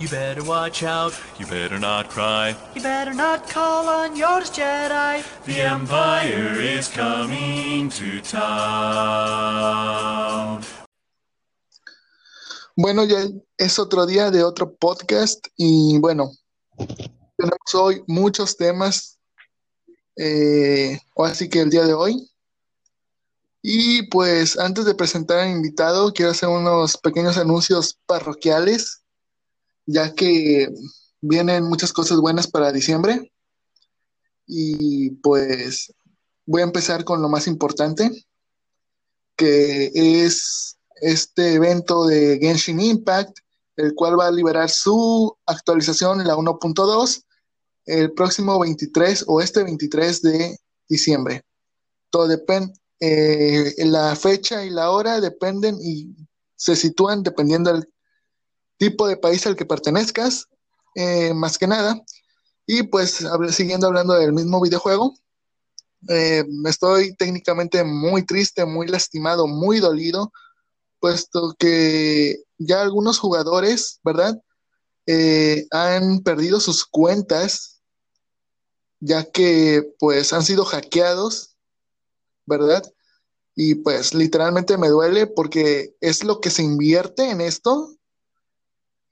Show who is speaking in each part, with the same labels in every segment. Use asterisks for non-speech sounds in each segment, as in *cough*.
Speaker 1: You better watch out.
Speaker 2: You better not cry.
Speaker 1: You better not call on yours Jedi.
Speaker 2: The Empire is coming to town.
Speaker 3: Bueno, ya es otro día de otro podcast y bueno, tenemos hoy muchos temas, eh, así que el día de hoy. Y pues antes de presentar al invitado, quiero hacer unos pequeños anuncios parroquiales ya que vienen muchas cosas buenas para diciembre. Y pues voy a empezar con lo más importante, que es este evento de Genshin Impact, el cual va a liberar su actualización la 1.2 el próximo 23 o este 23 de diciembre. Todo depende, eh, la fecha y la hora dependen y se sitúan dependiendo del tipo de país al que pertenezcas, eh, más que nada. Y pues siguiendo hablando del mismo videojuego, eh, estoy técnicamente muy triste, muy lastimado, muy dolido, puesto que ya algunos jugadores, ¿verdad? Eh, han perdido sus cuentas, ya que pues han sido hackeados, ¿verdad? Y pues literalmente me duele porque es lo que se invierte en esto,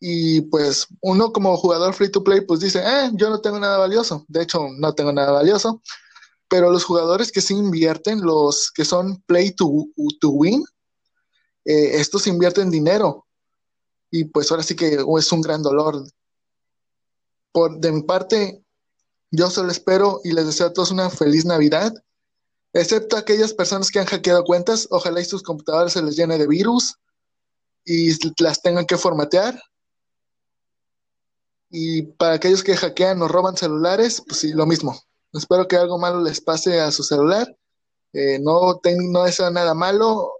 Speaker 3: y pues uno como jugador free to play pues dice, eh, yo no tengo nada valioso. De hecho, no tengo nada valioso. Pero los jugadores que sí invierten, los que son play to, to win, eh, estos invierten dinero. Y pues ahora sí que es un gran dolor. Por, de mi parte, yo solo espero y les deseo a todos una feliz Navidad. Excepto aquellas personas que han hackeado cuentas, ojalá y sus computadores se les llene de virus y las tengan que formatear y para aquellos que hackean o roban celulares, pues sí, lo mismo. Espero que algo malo les pase a su celular. Eh, no, no deseo nada malo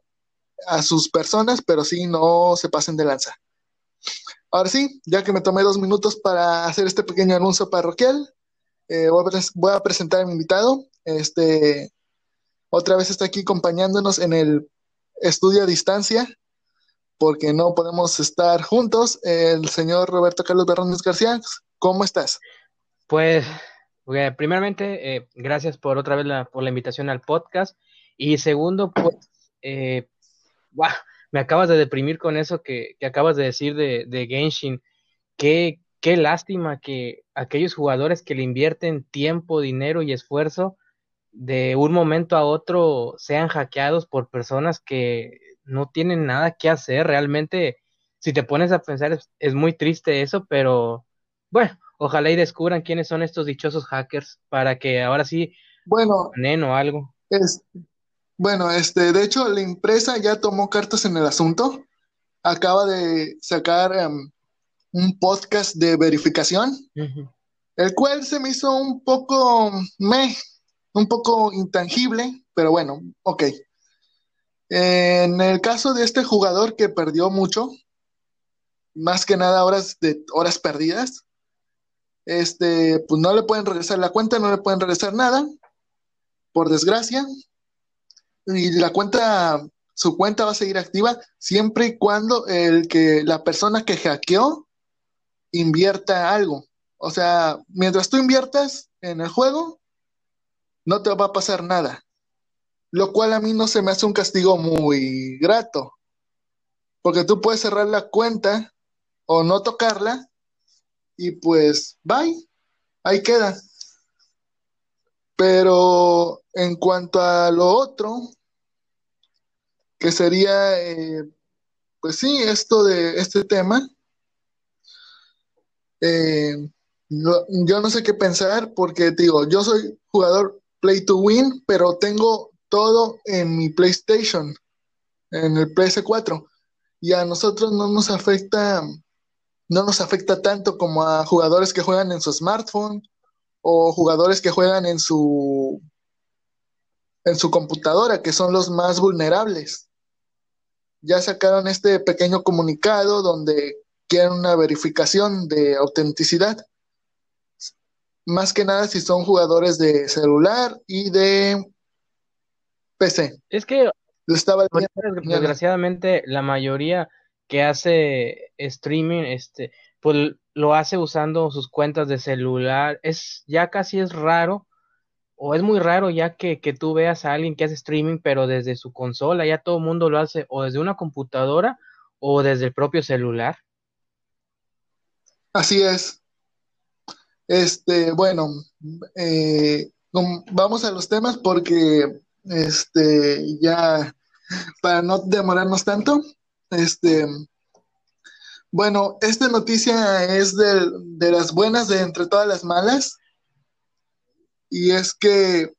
Speaker 3: a sus personas, pero sí no se pasen de lanza. Ahora sí, ya que me tomé dos minutos para hacer este pequeño anuncio parroquial, eh, voy, a presentar a mi invitado. Este, otra vez está aquí acompañándonos en el estudio a distancia porque no podemos estar juntos. El señor Roberto Carlos Berrones García, ¿cómo estás?
Speaker 4: Pues, primeramente, eh, gracias por otra vez la, por la invitación al podcast. Y segundo, pues, eh, me acabas de deprimir con eso que, acabas de decir de, de Genshin. Qué, qué lástima que aquellos jugadores que le invierten tiempo, dinero y esfuerzo de un momento a otro sean hackeados por personas que no tienen nada que hacer. Realmente, si te pones a pensar, es, muy triste eso, pero bueno, ojalá y descubran quiénes son estos dichosos hackers para que ahora sí,
Speaker 3: bueno,
Speaker 4: o algo.
Speaker 3: Es, bueno, este, de hecho, la empresa ya tomó cartas en el asunto. Acaba de sacar em, un podcast de verificación, el cual se me hizo un poco me, un poco intangible, pero bueno, ok. En el caso de este jugador que perdió mucho, más que nada horas de horas perdidas, este, pues no le pueden regresar la cuenta, no le pueden regresar nada, por desgracia. Y la cuenta, su cuenta va a seguir activa siempre y cuando el que la persona que hackeó invierta algo. O sea, mientras tú inviertas en el juego, no te va a pasar nada lo cual a mí no se me hace un castigo muy grato, porque tú puedes cerrar la cuenta o no tocarla y pues bye, ahí queda. Pero en cuanto a lo otro, que sería, eh, pues sí, esto de este tema, eh, yo no sé qué pensar porque digo, yo soy jugador play to win, pero tengo todo en mi PlayStation, en el PS4. Y a nosotros no nos afecta, no nos afecta tanto como a jugadores que juegan en su smartphone o jugadores que juegan en su en su computadora, que son los más vulnerables. Ya sacaron este pequeño comunicado donde quieren una verificación de autenticidad. Más que nada si son jugadores de celular y de PC.
Speaker 4: Es que desgraciadamente la mayoría que hace streaming, este, pues lo hace usando sus cuentas de celular. Es ya casi es raro o es muy raro ya que, que tú veas a alguien que hace streaming pero desde su consola, ya todo el mundo lo hace o desde una computadora o desde el propio celular.
Speaker 3: Así es. Este, bueno, eh, vamos a los temas porque este ya para no demorarnos tanto, este bueno, esta noticia es de, de las buenas de entre todas las malas. Y es que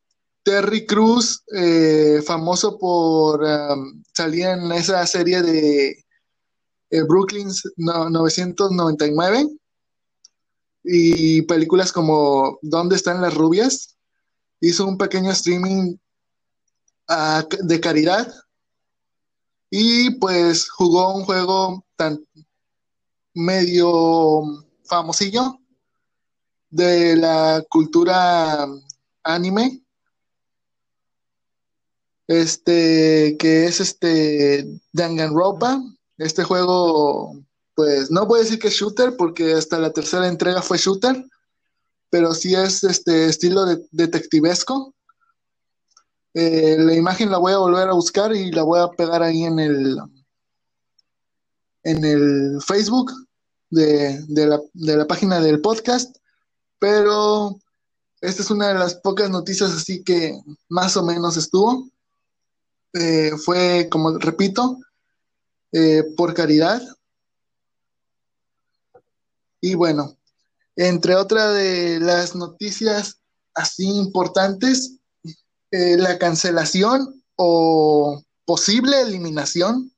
Speaker 3: Terry Cruz, eh, famoso por um, salir en esa serie de eh, Brooklyn 999 y películas como ¿Dónde están las rubias? Hizo un pequeño streaming de caridad y pues jugó un juego tan medio famosillo de la cultura anime. Este, que es este Danganronpa. Este juego, pues no voy a decir que es shooter, porque hasta la tercera entrega fue shooter, pero sí es este estilo de, detectivesco. Eh, la imagen la voy a volver a buscar y la voy a pegar ahí en el en el Facebook de, la, de la página del podcast, pero esta es una de las pocas noticias así que más o menos estuvo. Eh, fue, como repito, eh, por caridad. Y bueno, entre otras de las noticias así importantes, eh, la cancelación o posible eliminación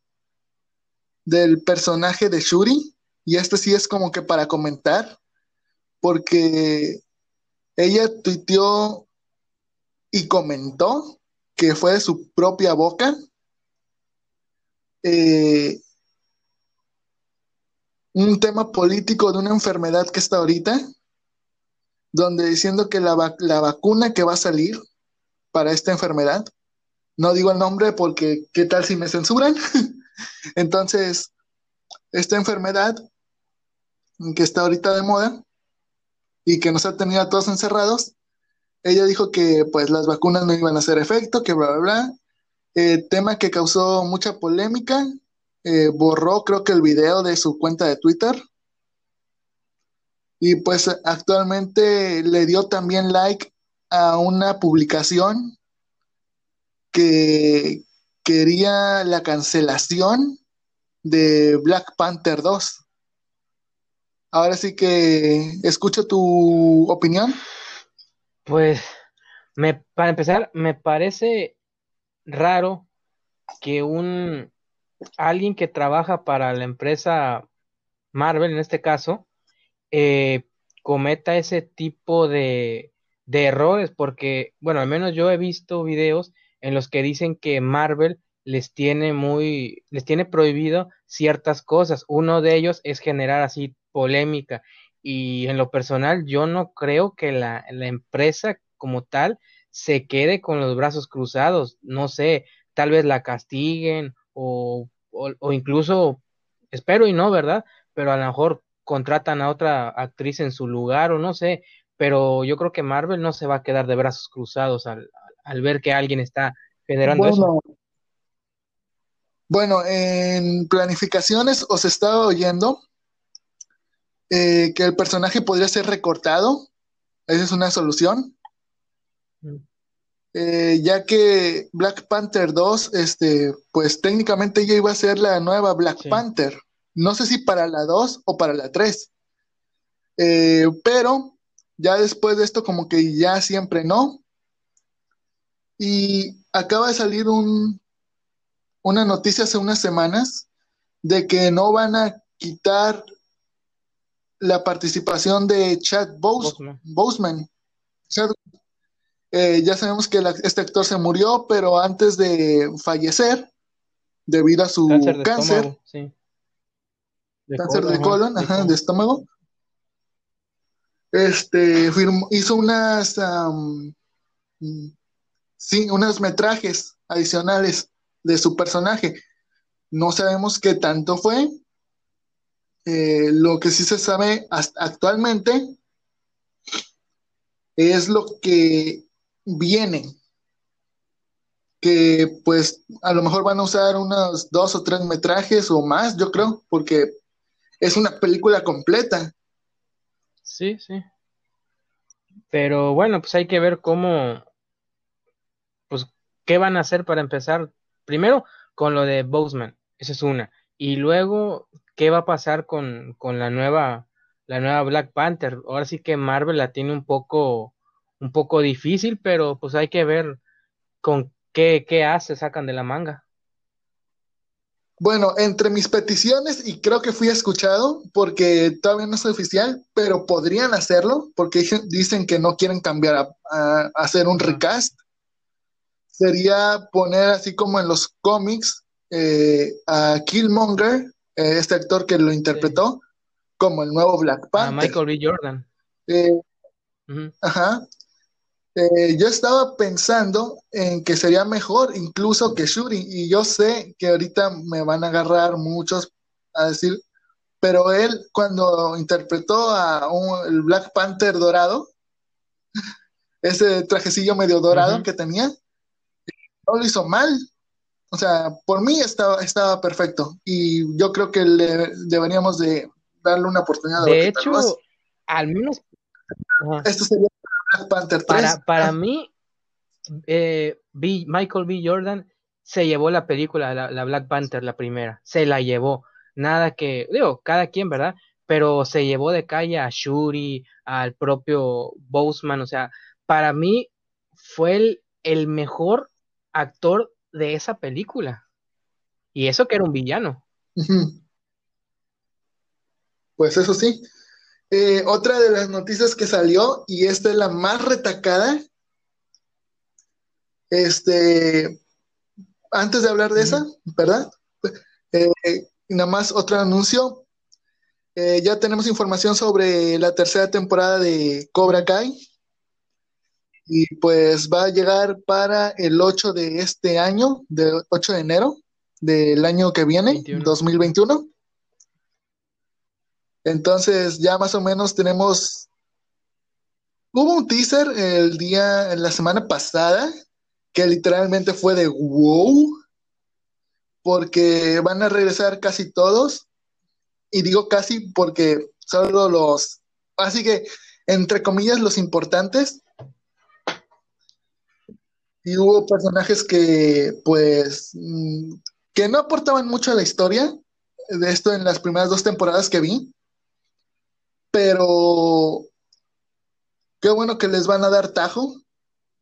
Speaker 3: del personaje de Shuri. Y esto sí es como que para comentar, porque ella tuiteó y comentó que fue de su propia boca. Eh, un tema político de una enfermedad que está ahorita, donde diciendo que la, la, vacuna que va a salir para esta enfermedad, no digo el nombre porque qué tal si me censuran, *laughs* entonces, esta enfermedad que está ahorita de moda y que nos ha tenido a todos encerrados, ella dijo que pues las vacunas no iban a hacer efecto, que bla, bla, bla. Eh, tema que causó mucha polémica. Eh, borró creo que el video de su cuenta de Twitter. Y pues actualmente le dio también like a una publicación que quería la cancelación de Black Panther 2. Ahora sí que escucho tu opinión.
Speaker 4: Pues, me, para empezar, me parece raro que un alguien que trabaja para la empresa Marvel, en este caso, eh, cometa ese tipo de, de errores, porque, bueno, al menos yo he visto videos en los que dicen que Marvel les tiene muy, les tiene prohibido ciertas cosas. Uno de ellos es generar así polémica. Y en lo personal, yo no creo que la, la empresa como tal se quede con los brazos cruzados. No sé, tal vez la castiguen o, o, o incluso, espero y no, ¿verdad? Pero a lo mejor contratan a otra actriz en su lugar o no sé, pero yo creo que Marvel no se va a quedar de brazos cruzados al, al ver que alguien está generando
Speaker 3: bueno,
Speaker 4: eso.
Speaker 3: Bueno, en planificaciones os estaba oyendo eh, que el personaje podría ser recortado. Esa es una solución.
Speaker 4: Mm.
Speaker 3: Eh, ya que Black Panther 2, este, pues técnicamente ya iba a ser la nueva Black
Speaker 4: Sí.
Speaker 3: Panther. No sé si para la 2 o para la 3. Eh, pero ya después de esto, como que ya siempre no. Y acaba de salir un, una noticia hace unas semanas de que no van a quitar la participación de Chad Bose-
Speaker 4: Boseman.
Speaker 3: Eh, ya sabemos que la- este actor se murió, pero antes de fallecer, debido a su
Speaker 4: Cáncer de
Speaker 3: cáncer,
Speaker 4: estómago, sí. De
Speaker 3: cáncer de
Speaker 4: ajá,
Speaker 3: colon,
Speaker 4: de
Speaker 3: ajá,
Speaker 4: colon.
Speaker 3: de estómago, este, firmó- hizo unas, sí, unos metrajes adicionales de su personaje. No sabemos qué tanto fue, eh, lo que sí se sabe hasta actualmente es lo que viene, que pues a lo mejor van a usar unos dos o tres metrajes o más, yo creo, porque es una película completa.
Speaker 4: Sí, sí. Pero bueno, pues hay que ver cómo, pues, qué van a hacer para empezar. Primero, con lo de Boseman, esa es una. Y luego, ¿qué va a pasar con, con la nueva, la nueva Black Panther? Ahora sí que Marvel la tiene un poco, un poco difícil, pero pues hay que ver con qué, qué hace, sacan de la manga.
Speaker 3: Bueno, entre mis peticiones, y creo que fui escuchado, porque todavía no es oficial, pero podrían hacerlo, porque *laughs* dicen que no quieren cambiar a, a- a hacer un recast, sería poner así como en los cómics eh, a Killmonger, eh, este actor que lo interpretó, como el nuevo Black
Speaker 4: A
Speaker 3: Panther.
Speaker 4: Michael B. Jordan.
Speaker 3: Eh. Ajá. Eh, yo estaba pensando en que sería mejor incluso que Shuri, y yo sé que ahorita me van a agarrar muchos a decir, pero él cuando interpretó a un- el Black Panther dorado, *laughs* ese trajecillo medio dorado que tenía, no lo hizo mal. O sea, por mí estaba, estaba perfecto, y yo creo que le deberíamos de darle una oportunidad
Speaker 4: De hecho, al menos
Speaker 3: Esto sería Black Panther 3.
Speaker 4: para, para mí, eh, B- Michael B. Jordan se llevó la película, la, la Black Panther, la primera, se la llevó. Nada que, digo, cada quien, ¿verdad? Pero se llevó de calle a Shuri, al propio Boseman, o sea, para mí fue el, el mejor actor de esa película. Y eso que era un villano.
Speaker 3: Pues eso sí. Eh, otra de las noticias que salió, y esta es la más retacada, este, antes de hablar de esa, ¿verdad? Eh, nada más otro anuncio. Eh, ya tenemos información sobre la tercera temporada de Cobra Kai. Y pues va a llegar para el 8 de este año, del 8 de enero del año que viene,
Speaker 4: 21.
Speaker 3: 2021. Entonces ya más o menos tenemos... Hubo un teaser el día, la semana pasada, que literalmente fue de wow, porque van a regresar casi todos, y digo casi porque solo los, así que entre comillas los importantes, y hubo personajes que pues mm, que no aportaban mucho a la historia, de esto en las primeras dos temporadas que vi, pero qué bueno que les van a dar tajo.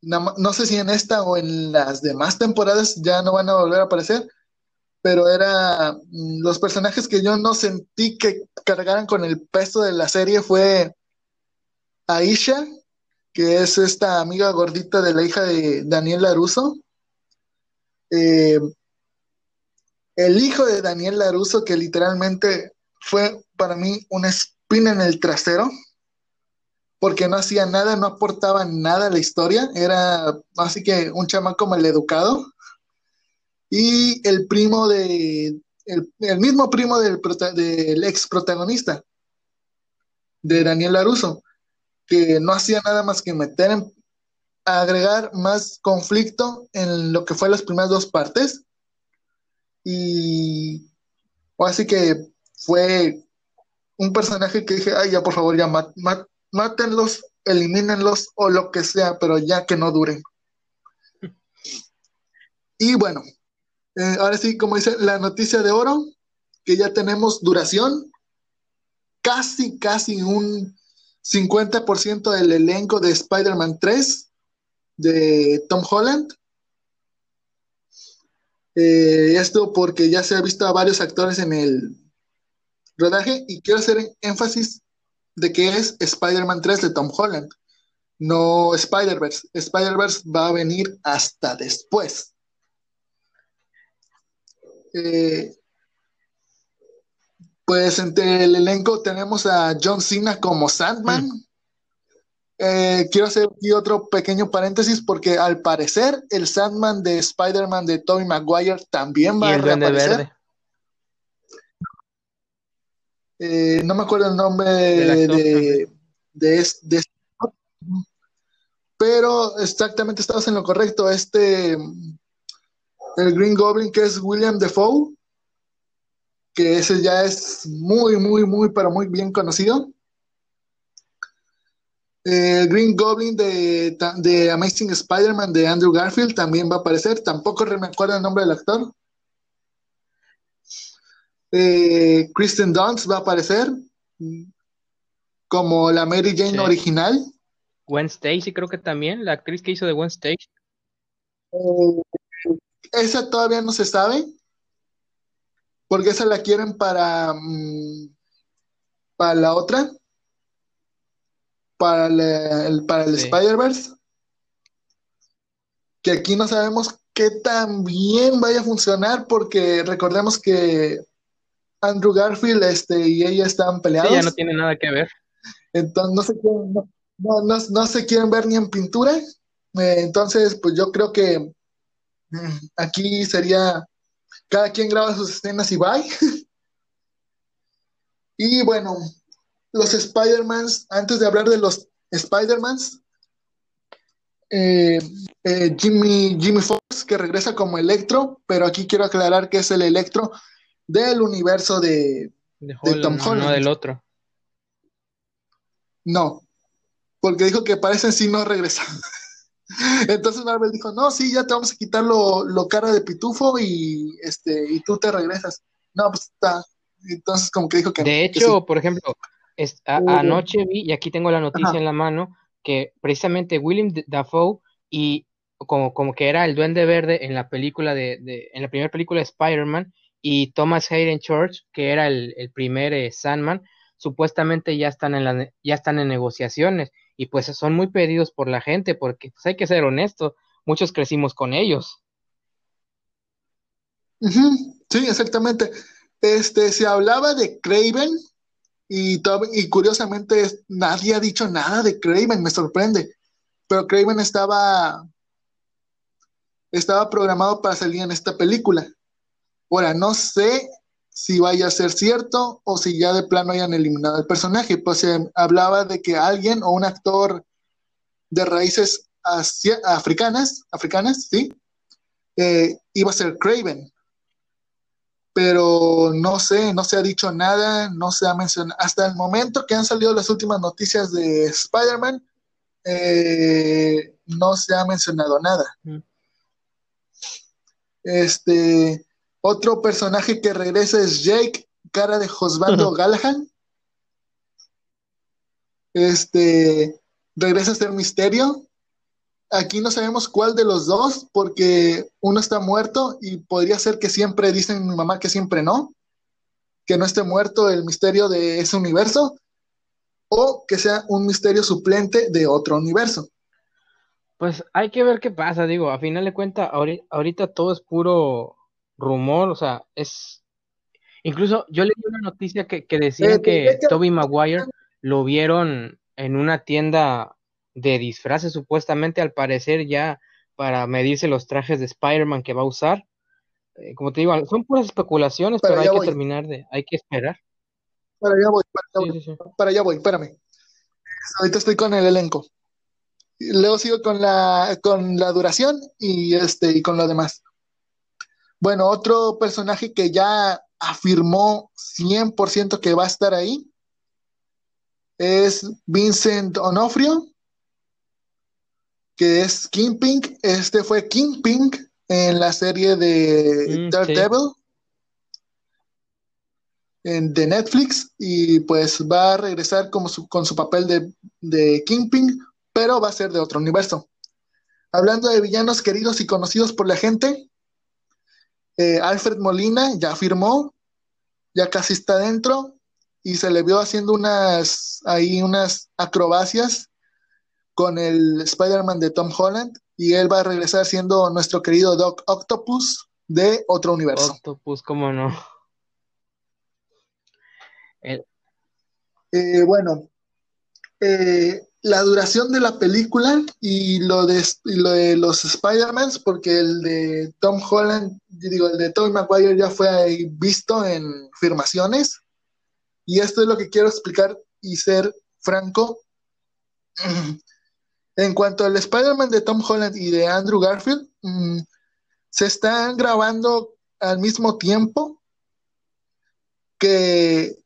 Speaker 3: No sé si en esta o en las demás temporadas ya no van a volver a aparecer, pero era mm, los personajes que yo no sentí que cargaran con el peso de la serie fue Aisha, que es esta amiga gordita de la hija de Daniel Laruso. Eh, el hijo de Daniel Laruso, que literalmente fue para mí una espina en el trasero, porque no hacía nada, no aportaba nada a la historia, era así que un chamaco maleducado. Y el primo de, el, el mismo primo del, ex protagonista, de Daniel Laruso, que no hacía nada más que meter en, agregar más conflicto en lo que fue las primeras dos partes. Y así que fue un personaje que dije, ay, ya por favor, ya ma- ma- mátenlos, elimínenlos o lo que sea, pero ya que no duren. Y bueno, eh, ahora sí, como dice la noticia de oro, que ya tenemos duración, casi, casi un 50% del elenco de Spider-Man 3 de Tom Holland. Eh, esto porque ya se ha visto a varios actores en el rodaje y quiero hacer énfasis de que es Spider-Man 3 de Tom Holland, no Spider-Verse. Spider-Verse va a venir hasta después. Eh, pues entre el elenco tenemos a John Cena como Sandman. Eh, quiero hacer aquí otro pequeño paréntesis porque al parecer el Sandman de Spider-Man de Tobey Maguire también va a
Speaker 4: el
Speaker 3: reaparecer.
Speaker 4: Verde.
Speaker 3: Eh, no me acuerdo el nombre de, de, de este pero exactamente estabas en lo correcto. Este, el Green Goblin, que es William Defoe, que ese ya es muy, muy, muy, pero muy bien conocido. El Green Goblin de, de Amazing Spider-Man de Andrew Garfield también va a aparecer. Tampoco me acuerdo el nombre del actor. Eh, Kristen Dunst va a aparecer como la Mary Jane
Speaker 4: Sí.
Speaker 3: original.
Speaker 4: Gwen Stacy creo que también, la actriz que hizo de Gwen Stacy.
Speaker 3: Eh, esa todavía no se sabe, porque esa la quieren para, mm, para la otra, para el, para el
Speaker 4: Sí.
Speaker 3: Spider-Verse, que aquí no sabemos qué tan bien vaya a funcionar, porque recordemos que Andrew Garfield este, y ella
Speaker 4: Sí,
Speaker 3: peleados.
Speaker 4: ya no tiene nada que ver.
Speaker 3: Entonces no se quieren, no, no- no- no se quieren ver ni en pintura. Eh, entonces, pues yo creo que mm, aquí sería cada quien graba sus escenas y bye. *laughs* Y bueno, los Spider-Mans, antes de hablar de los Spider-Mans, eh, eh, Jimmy, Jimmy Fox, que regresa como Electro, pero aquí quiero aclarar que es el Electro del universo de,
Speaker 4: De
Speaker 3: De Tom
Speaker 4: Holland, no,
Speaker 3: Holland.
Speaker 4: no del otro.
Speaker 3: No, porque dijo que parece sí no regresa. *laughs* Entonces Marvel dijo, no, sí, ya te vamos a quitar lo, lo cara de pitufo y este, y tú te regresas. No, pues está. Entonces como que dijo que
Speaker 4: De
Speaker 3: que
Speaker 4: hecho, por ejemplo, es- a-
Speaker 3: Uh.
Speaker 4: anoche vi, y aquí tengo la noticia
Speaker 3: Ajá.
Speaker 4: en la mano, que precisamente William Dafoe y como, como que era el Duende Verde en la película de, de- en la primera película de Spider-Man, y Thomas Hayden Church, que era el, el primer eh, Sandman, supuestamente ya están en la, ya están en negociaciones, y pues son muy pedidos por la gente, porque pues hay que ser honesto, muchos crecimos con ellos.
Speaker 3: Sí, exactamente. Este, se hablaba de Craven y, y curiosamente nadie ha dicho nada de Craven, me sorprende. Pero Craven estaba, estaba programado para salir en esta película. Ahora, no sé si vaya a ser cierto o si ya de plano hayan eliminado el personaje, pues se hablaba de que alguien o un actor de raíces asia- africanas, africanas, sí, eh, iba a ser Craven pero no sé, no se ha dicho nada, no se ha mencionado. Hasta el momento que han salido las últimas noticias de Spider-Man, eh, no se ha mencionado nada.
Speaker 4: Mm.
Speaker 3: Este, otro personaje que regresa es Jake, cara de Josbando Galahad. Este, regresa a ser Misterio. Aquí no sabemos cuál de los dos, porque uno está muerto y podría ser que siempre dicen mi mamá que siempre no, que no esté muerto el misterio de ese universo, o que sea un misterio suplente de otro universo.
Speaker 4: Pues hay que ver qué pasa, digo, a final de cuentas, ahorita, ahorita todo es puro rumor, o sea, es... Incluso yo leí una noticia que, que decían
Speaker 3: Eh,
Speaker 4: que Tobey Maguire lo vieron en una tienda de disfraces, supuestamente, al parecer ya para medirse los trajes de Spider-Man que va a usar. Eh, como te digo, son puras especulaciones,
Speaker 3: Pero
Speaker 4: pero hay que terminar de, hay que esperar.
Speaker 3: Para allá voy, para allá
Speaker 4: Sí,
Speaker 3: voy,
Speaker 4: sí, sí.
Speaker 3: para allá voy, espérame. Ahorita estoy con el elenco. Luego sigo con la, con la duración y, este, y con lo demás. Bueno, otro personaje que ya afirmó 100% que va a estar ahí es Vincent Onofrio, que es Kingpin. Este fue Kingpin en la serie de
Speaker 4: Mm,
Speaker 3: Daredevil en, de Netflix y pues va a regresar como su- con su papel de, de Kingpin, pero va a ser de otro universo. Hablando de villanos queridos y conocidos por la gente, eh, Alfred Molina ya firmó, ya casi está dentro y se le vio haciendo unas ahí unas acrobacias con el Spider-Man de Tom Holland y él va a regresar siendo nuestro querido Doc Octopus de otro universo.
Speaker 4: Octopus, cómo no. El-
Speaker 3: Eh, bueno, eh, la duración de la película y lo de, lo de los Spider-Mans, porque el de Tom Holland, digo, el de Tobey Maguire ya fue visto en filmaciones y esto es lo que quiero explicar y ser franco. *clears throat* En cuanto al Spider-Man de Tom Holland y de Andrew Garfield, mm, se están grabando al mismo tiempo que,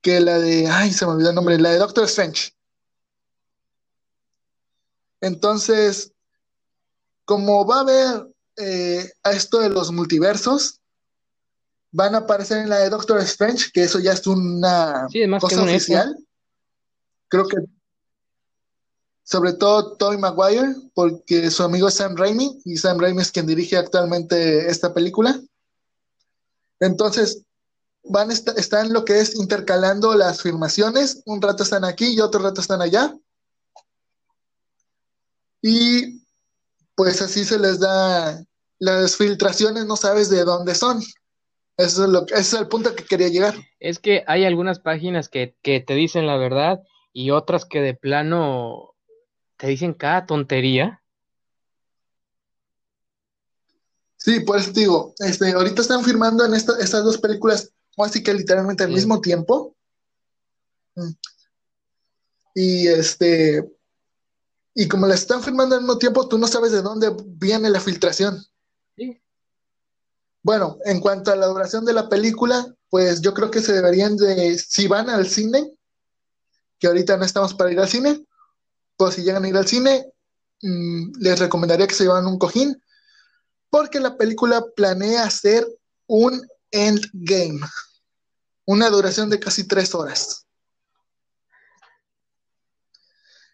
Speaker 3: que la de, ay, se me olvidó el nombre, la de Doctor Strange. Entonces, como va a haber eh, a esto de los multiversos, van a aparecer en la de Doctor Strange, que eso ya es una cosa oficial. Creo que sobre todo Tobey Maguire, porque su amigo es Sam Raimi, y Sam Raimi es quien dirige actualmente esta película. Entonces, van están lo que es intercalando las filmaciones, un rato están aquí y otro rato están allá. Y pues así se les da las filtraciones, no sabes de dónde son. Eso es lo, ese es el punto que quería llegar.
Speaker 4: Es que hay algunas páginas que, que te dicen la verdad y otras que de plano te dicen cada tontería.
Speaker 3: Sí, por eso te digo, este, ahorita están firmando en estas dos películas, así que literalmente al mismo tiempo. Mm. Y este, y como las están firmando al mismo tiempo, tú no sabes de dónde viene la filtración. Sí. Bueno, en cuanto a la duración de la película, pues yo creo que se deberían de, si van al cine, que ahorita no estamos para ir al cine, pues si llegan a ir al cine, mm, les recomendaría que se llevan un cojín, porque la película planea hacer un endgame, una duración de casi tres horas.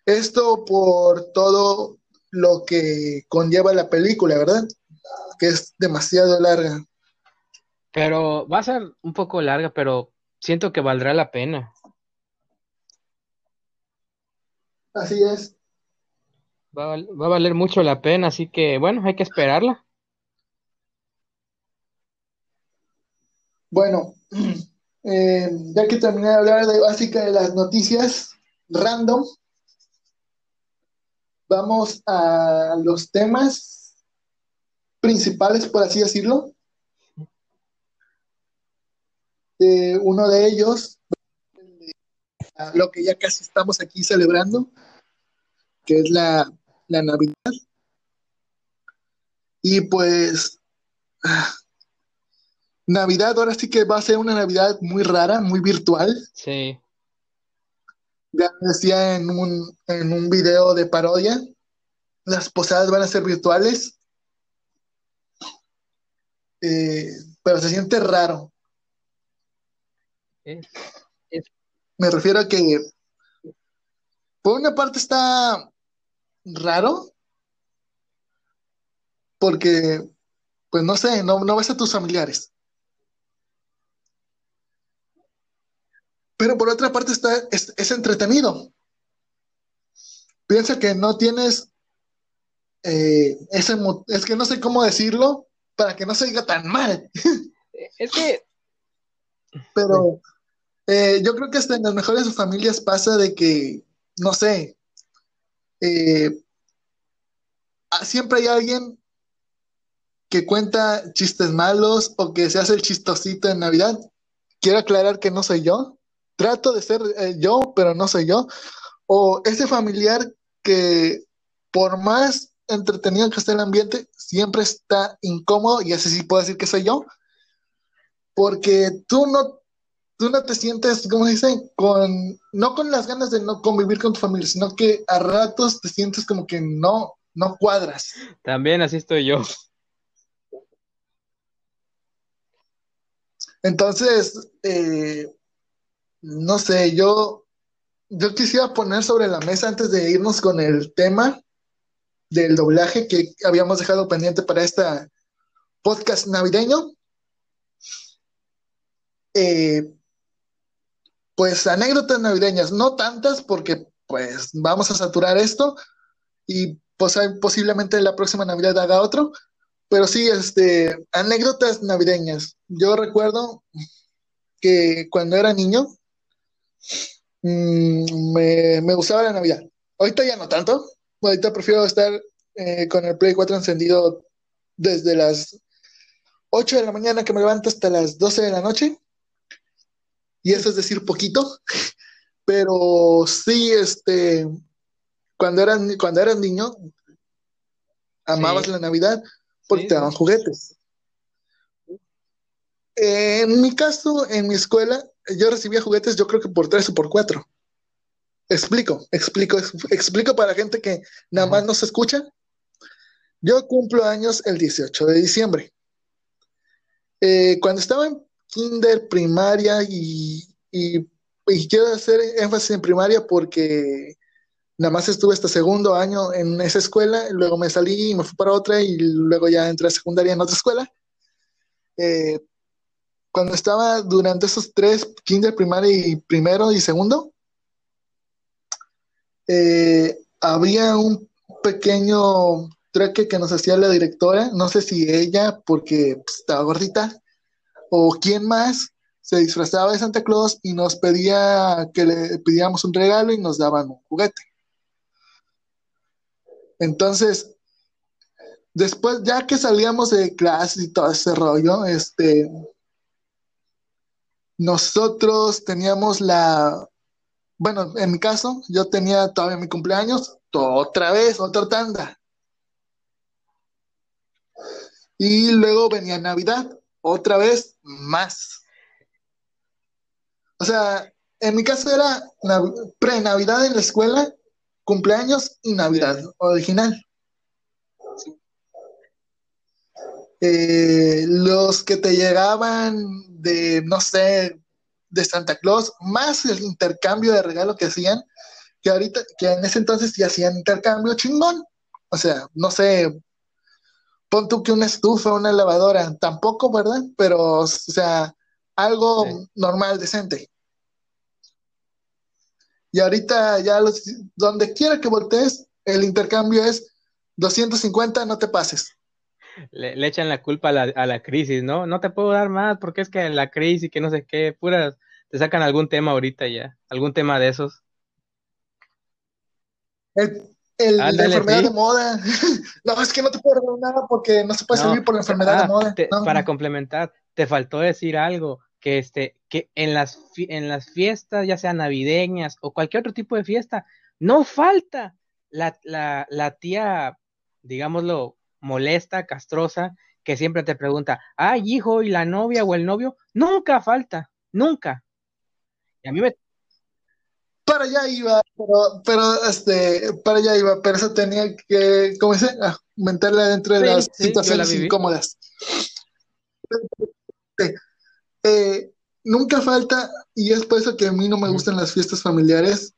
Speaker 3: Esto por todo lo que conlleva la película, ¿verdad? Que es demasiado larga.
Speaker 4: Pero va a ser un poco larga, pero siento que valdrá la pena.
Speaker 3: Así es.
Speaker 4: Va a, valer mucho la pena, así que bueno, hay que esperarla.
Speaker 3: Bueno, *clears throat* eh, ya que terminé de hablar de básica de las noticias random, vamos a los temas principales, por así decirlo. Eh, uno de ellos, lo que ya casi estamos aquí celebrando, que es la, Navidad. Y pues, Navidad ahora sí que va a ser una Navidad muy rara, muy virtual.
Speaker 4: Sí.
Speaker 3: Ya decía en un, en un video de parodia, las posadas van a ser virtuales. Eh, pero se siente raro. Me refiero a que por una parte está raro, porque, pues no sé, no, no ves a tus familiares. Pero por otra parte está, es, entretenido. Piensa que no tienes eh, ese, es que no sé cómo decirlo para que no se diga tan mal. *laughs*
Speaker 4: Es que...
Speaker 3: Pero eh, yo creo que hasta en las mejores familias pasa de que, no sé, eh, ah, siempre hay alguien que cuenta chistes malos o que se hace el chistosito en Navidad. Quiero aclarar que no soy yo. Trato de ser eh, yo, pero no soy yo. O ese familiar que por más entretenido que esté el ambiente, siempre está incómodo y ese sí puedo decir que soy yo. Porque tú no tú no te sientes, como dicen, con, no con las ganas de no convivir con tu familia, sino que a ratos te sientes como que no, no cuadras.
Speaker 4: También así estoy yo.
Speaker 3: Entonces, eh, no sé, yo, yo quisiera poner sobre la mesa antes de irnos con el tema del doblaje que habíamos dejado pendiente para este podcast navideño. Eh, pues anécdotas navideñas, no tantas porque pues vamos a saturar esto y pues posiblemente la próxima Navidad haga otro, pero sí, este, anécdotas navideñas. Yo recuerdo que cuando era niño mm, me, gustaba la Navidad. Ahorita ya no tanto, ahorita prefiero estar eh, con el Play 4 encendido desde las 8 de la mañana que me levanto hasta las 12 de la noche y eso es decir poquito, *laughs* pero sí, este, cuando eras, cuando eras niño, amabas
Speaker 4: Sí.
Speaker 3: la Navidad porque
Speaker 4: Sí,
Speaker 3: te daban juguetes. En mi caso, en mi escuela, yo recibía juguetes yo creo que por tres o por cuatro. Explico, explico, ex- explico para gente que nada más no se escucha. Yo cumplo años el 18 de diciembre. Eh, cuando estaba en kinder, primaria y, y, y quiero hacer énfasis en primaria porque nada más estuve hasta segundo año en esa escuela, luego me salí y me fui para otra y luego ya entré a secundaria en otra escuela. Eh, cuando estaba durante esos tres, kinder, primaria y primero y segundo, eh, había un pequeño truque que nos hacía la directora, no sé si ella, porque pues, estaba gordita, o quién más, se disfrazaba de Santa Claus y nos pedía que le pidiéramos un regalo y nos daban un juguete. Entonces, después, ya que salíamos de clase y todo ese rollo, este, nosotros teníamos la, bueno, en mi caso, yo tenía todavía mi cumpleaños, otra vez, otra tanda. Y luego venía Navidad, otra vez más. O sea, en mi caso era nav- pre-Navidad en la escuela, cumpleaños y Navidad original. Eh, los que te llegaban de, no sé, de Santa Claus, más el intercambio de regalo que hacían, que ahorita, que en ese entonces ya hacían intercambio chingón. O sea, no sé, pon tú que una estufa, una lavadora, tampoco, ¿verdad? Pero, o sea, algo
Speaker 4: Sí.
Speaker 3: normal, decente. Y ahorita ya los, donde quiera que voltees, el intercambio es 250, no te pases.
Speaker 4: Le, le echan la culpa a la, a la crisis, ¿no? No te puedo dar más porque es que la crisis, que no sé qué, puras, te sacan algún tema ahorita ya, algún tema de esos.
Speaker 3: El, el- la enfermedad
Speaker 4: sí.
Speaker 3: de moda. *laughs* no, es que no te puedo regalar nada porque no se puede
Speaker 4: No,
Speaker 3: servir por la enfermedad de
Speaker 4: ah,
Speaker 3: moda.
Speaker 4: te-
Speaker 3: No,
Speaker 4: para complementar, te faltó decir algo, que este, que en las, en las fiestas, ya sean navideñas o cualquier otro tipo de fiesta, no falta la, la, la tía, digámoslo, molesta, castrosa, que siempre te pregunta, ay, hijo, ¿y la novia o el novio? Nunca falta, nunca. Y a mí me,
Speaker 3: Para allá iba, pero, pero este, para allá iba, pero eso tenía que, ¿cómo dice? Ah, meterle dentro de
Speaker 4: Sí,
Speaker 3: las
Speaker 4: sí, la
Speaker 3: situaciones incómodas. Eh, nunca falta, y es por eso que a mí no me gustan las fiestas familiares,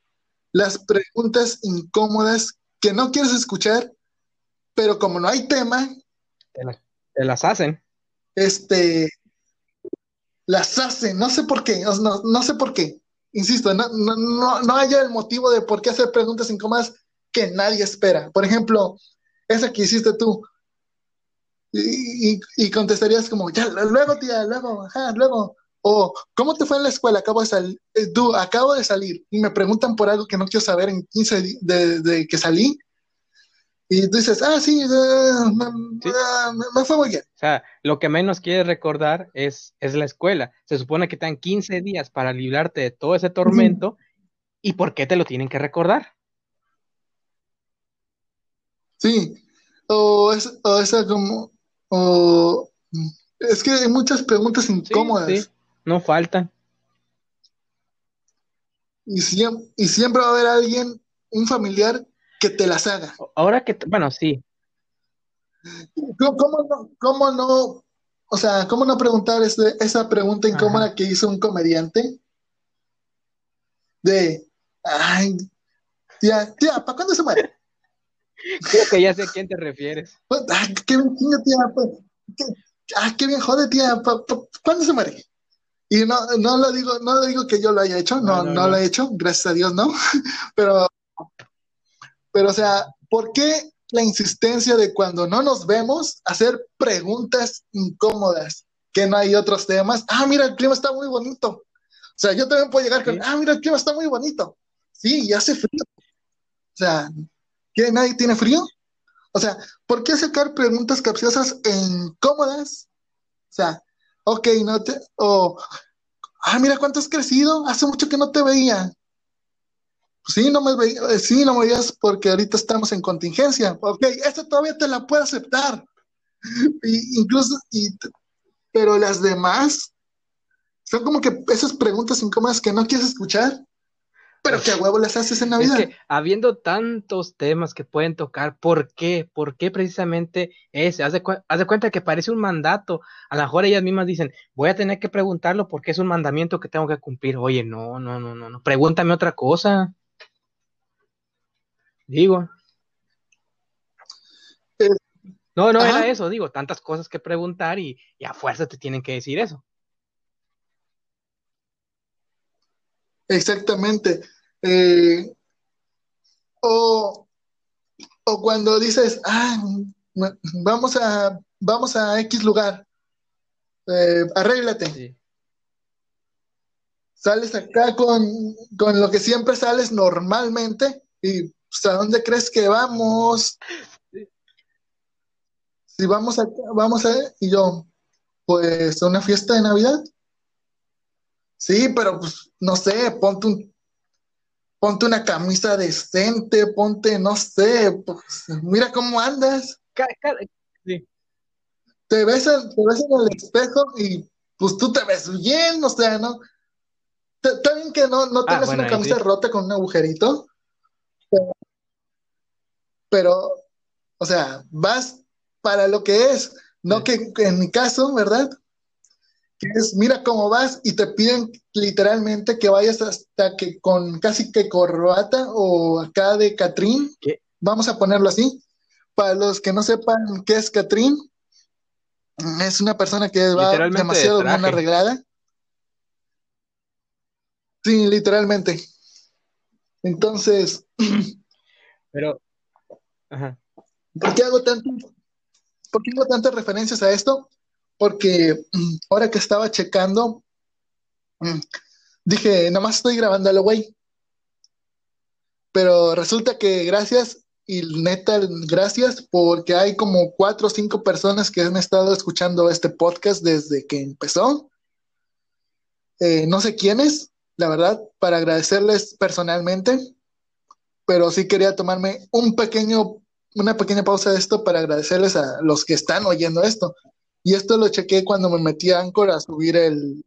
Speaker 3: las preguntas incómodas que no quieres escuchar, pero como no hay tema,
Speaker 4: te las, te las hacen.
Speaker 3: este, las hacen, no sé por qué, no, no sé por qué, insisto, no, no, no, no haya el motivo de por qué hacer preguntas incómodas que nadie espera. Por ejemplo, esa que hiciste tú, y, y- y contestarías como, ya, luego tía, luego, ajá, luego, o ¿cómo te fue en la escuela? Acabo de salir, tú, acabo de salir, y me preguntan por algo que no quiero saber en 15 días de, de que salí, y tú dices, ah, sí, me,
Speaker 4: Sí.
Speaker 3: me- me fue muy bien.
Speaker 4: O sea, lo que menos quieres recordar es, es la escuela. Se supone que te dan 15 días para librarte de todo ese tormento. ¿Y por qué te lo tienen que recordar?
Speaker 3: Sí, o, es, o esa como, o es que hay muchas preguntas incómodas
Speaker 4: sí, no faltan.
Speaker 3: y, siem- y siempre va a haber alguien, un familiar, que te las haga.
Speaker 4: Ahora que, bueno, sí,
Speaker 3: ¿Cómo, no, cómo no, o sea, cómo no preguntar ese- esa pregunta incómoda
Speaker 4: Ajá.
Speaker 3: que hizo un comediante? De, ay, tía, tía, ¿para cuándo se muere? *laughs*
Speaker 4: creo que ya sé a quién te refieres.
Speaker 3: Pues, Ay, qué bien, tía, pues, qué- ay, qué bien jode, tía, ¿pa- pa- ¿cuándo se muere? Y no, no lo digo, no lo digo que yo lo haya hecho, No,
Speaker 4: no, no,
Speaker 3: no. lo he hecho, gracias a Dios, no. *laughs* Pero, pero, o sea, ¿por qué la insistencia de cuando no nos vemos hacer preguntas incómodas? Que no hay otros temas. Ah, mira, el clima está muy bonito. O sea, yo también puedo llegar con,
Speaker 4: Sí.
Speaker 3: ah, mira, el clima está muy bonito. Sí, y hace frío. O sea, ¿qué? ¿Nadie tiene frío? O sea, ¿por qué sacar preguntas capciosas e incómodas? O sea, ok, no te, o ah, mira cuánto has crecido, hace mucho que no te veía. Sí, no me veías, eh, sí, no me veías porque ahorita estamos en contingencia. Ok, eso todavía te la puedo aceptar. *laughs* Y, incluso, y, pero las demás son como que esas preguntas incómodas que no quieres escuchar, pero que a huevo las haces en Navidad. Es que
Speaker 4: habiendo tantos temas que pueden tocar, ¿por qué? ¿Por qué precisamente ese? Haz de, haz de cuenta que parece un mandato. A lo mejor ellas mismas dicen, voy a tener que preguntarlo porque es un mandamiento que tengo que cumplir. Oye, no, no, no, no, no. Pregúntame otra cosa. Digo. Eh, no, no era eso, digo, tantas cosas que preguntar y, y a fuerza te tienen que decir eso.
Speaker 3: Exactamente. Eh, o, o, cuando dices, ah, vamos a, vamos a X lugar, eh, arréglate. Sales acá con, con, lo que siempre sales normalmente y pues, ¿a dónde crees que vamos? Si vamos a, vamos a, y yo, pues a una fiesta de Navidad. Sí, pero pues, no sé, ponte un, ponte una camisa decente, ponte, no sé, pues, mira cómo andas. Te, ves, te ves en el espejo y pues tú te ves bien, o sea, ¿no? Está bien que no, no ah, tengas una camisa rota con un agujerito, pero, o sea, vas para lo que es, no que en mi caso, ¿verdad? que es mira cómo vas y te piden literalmente que vayas hasta que con casi que corbata o acá de Catrín, vamos a ponerlo así. Para los que no sepan qué es Catrín, es una persona que va demasiado bien arreglada. Sí, literalmente. Entonces, *clears throat*
Speaker 4: pero,
Speaker 3: ¿por qué hago tanto, por hago tantas referencias a esto? porque mm, ahora que estaba checando, mm, dije, nomás estoy grabando lo güey. Pero resulta que gracias, y neta, gracias, porque hay como cuatro o cinco personas que han estado escuchando este podcast desde que empezó. Eh, no sé quiénes, la verdad, para agradecerles personalmente, pero sí quería tomarme un pequeño, una pequeña pausa de esto para agradecerles a los que están oyendo esto. Y esto lo chequé cuando me metí a Anchor a subir el,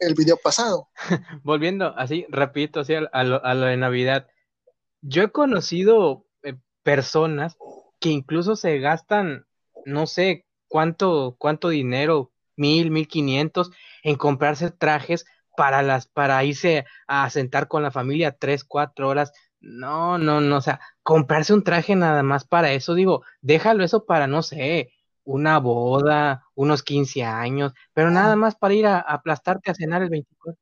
Speaker 3: el video pasado. *laughs*
Speaker 4: Volviendo así, rapidito, así a, lo, de Navidad. Yo he conocido eh, personas que incluso se gastan, no sé cuánto, cuánto dinero, mil, mil quinientos, en comprarse trajes para las, para irse a sentar con la familia tres, cuatro horas. No, no, no, o sea, comprarse un traje nada más para eso, digo, déjalo eso para, no sé, una boda, unos 15 años, pero nada más para ir a, aplastarte a cenar el 24.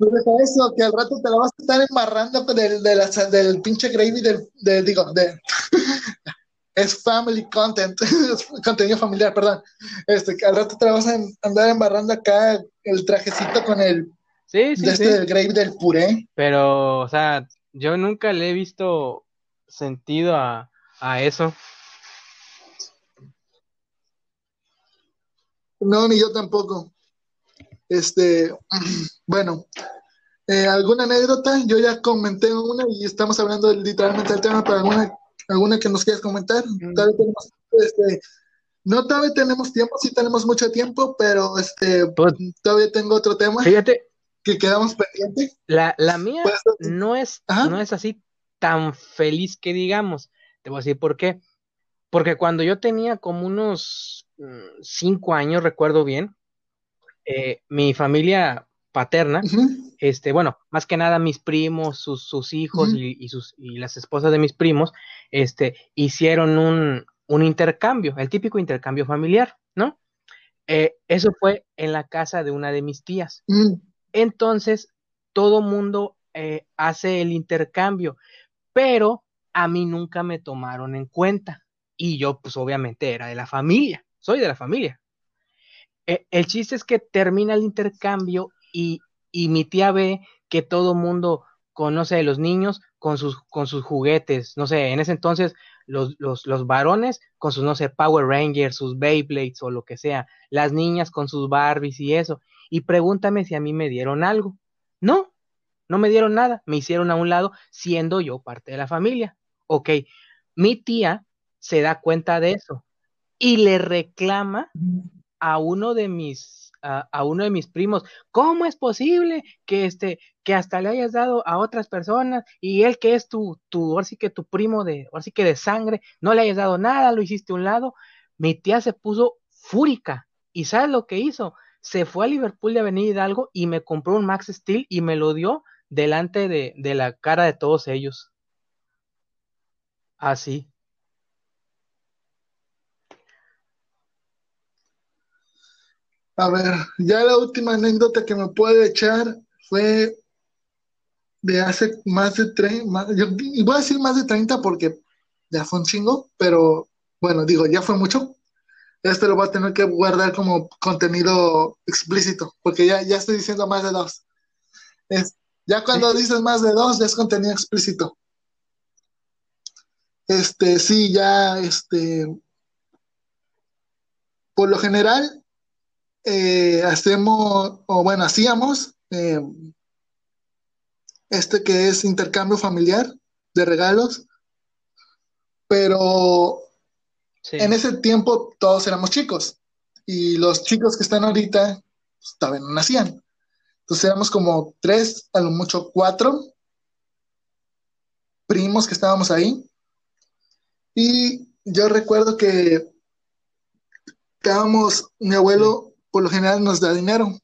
Speaker 3: No deja eso, que al rato te la vas a estar embarrando del, de la, del pinche gravy del, de, digo, de, *laughs* es family content, *laughs* contenido familiar, perdón. Este, que al rato te la vas a andar embarrando acá el trajecito con el,
Speaker 4: sí, sí,
Speaker 3: este, del gravy del puré.
Speaker 4: Pero, o sea, yo nunca le he visto sentido a, a eso.
Speaker 3: No, ni yo tampoco. Este, *clears throat* bueno, eh, ¿alguna anécdota? Yo ya comenté una y estamos hablando literalmente del tema, pero alguna, alguna que nos quieras comentar. Mm. tenemos, este, no todavía tenemos tiempo, sí tenemos mucho tiempo, pero este, pues, todavía tengo otro tema.
Speaker 4: Fíjate.
Speaker 3: Que quedamos pendientes.
Speaker 4: La, la mía no es, no es así tan feliz que digamos. Te voy a decir por qué. Porque cuando yo tenía como unos mm, cinco años, recuerdo bien, eh, mi familia paterna, este, bueno, más que nada mis primos, sus, sus hijos y, sus, y las esposas de mis primos, este, hicieron un, un intercambio, el típico intercambio familiar, ¿no? Eh, eso fue en la casa de una de mis tías. Entonces, todo mundo eh, hace el intercambio, pero a mí nunca me tomaron en cuenta y yo pues obviamente era de la familia, soy de la familia. E, el chiste es que termina el intercambio y, y mi tía ve que todo mundo conoce a los niños con sus, con sus juguetes, no sé, en ese entonces los, los, los, varones con sus, no sé, Power Rangers, sus Beyblades o lo que sea, las niñas con sus Barbies y eso. Y pregúntame si a mí me dieron algo. No, no me dieron nada, me hicieron a un lado siendo yo parte de la familia. Ok, mi tía se da cuenta de eso y le reclama a uno de mis a, uno de mis primos, ¿cómo es posible que este que hasta le hayas dado a otras personas y él que es tu tu ahora sí que tu primo de ahora sí que de sangre, no le hayas dado nada, lo hiciste a un lado? Mi tía se puso fúrica y ¿sabes lo que hizo? Se fue a Liverpool de Avenida Hidalgo y me compró un Max Steel y me lo dio delante de, la cara de todos ellos. Así.
Speaker 3: A ver, ya la última anécdota que me puede echar fue de hace más de 30, y voy a decir más de 30 porque ya fue un chingo, pero bueno, digo, ya fue mucho. Este lo voy a tener que guardar como contenido explícito, porque ya, ya estoy diciendo más de dos. Es, ya cuando dices más de dos, ya es contenido explícito. Este, sí, ya, este, por lo general, eh, hacemos, o bueno, hacíamos eh, este que es intercambio familiar de regalos, pero en ese tiempo todos éramos chicos y los chicos que están ahorita pues, todavía no nacían. Entonces éramos como tres, a lo mucho cuatro primos que estábamos ahí. Y yo recuerdo que estábamos, mi abuelo por lo general nos da dinero.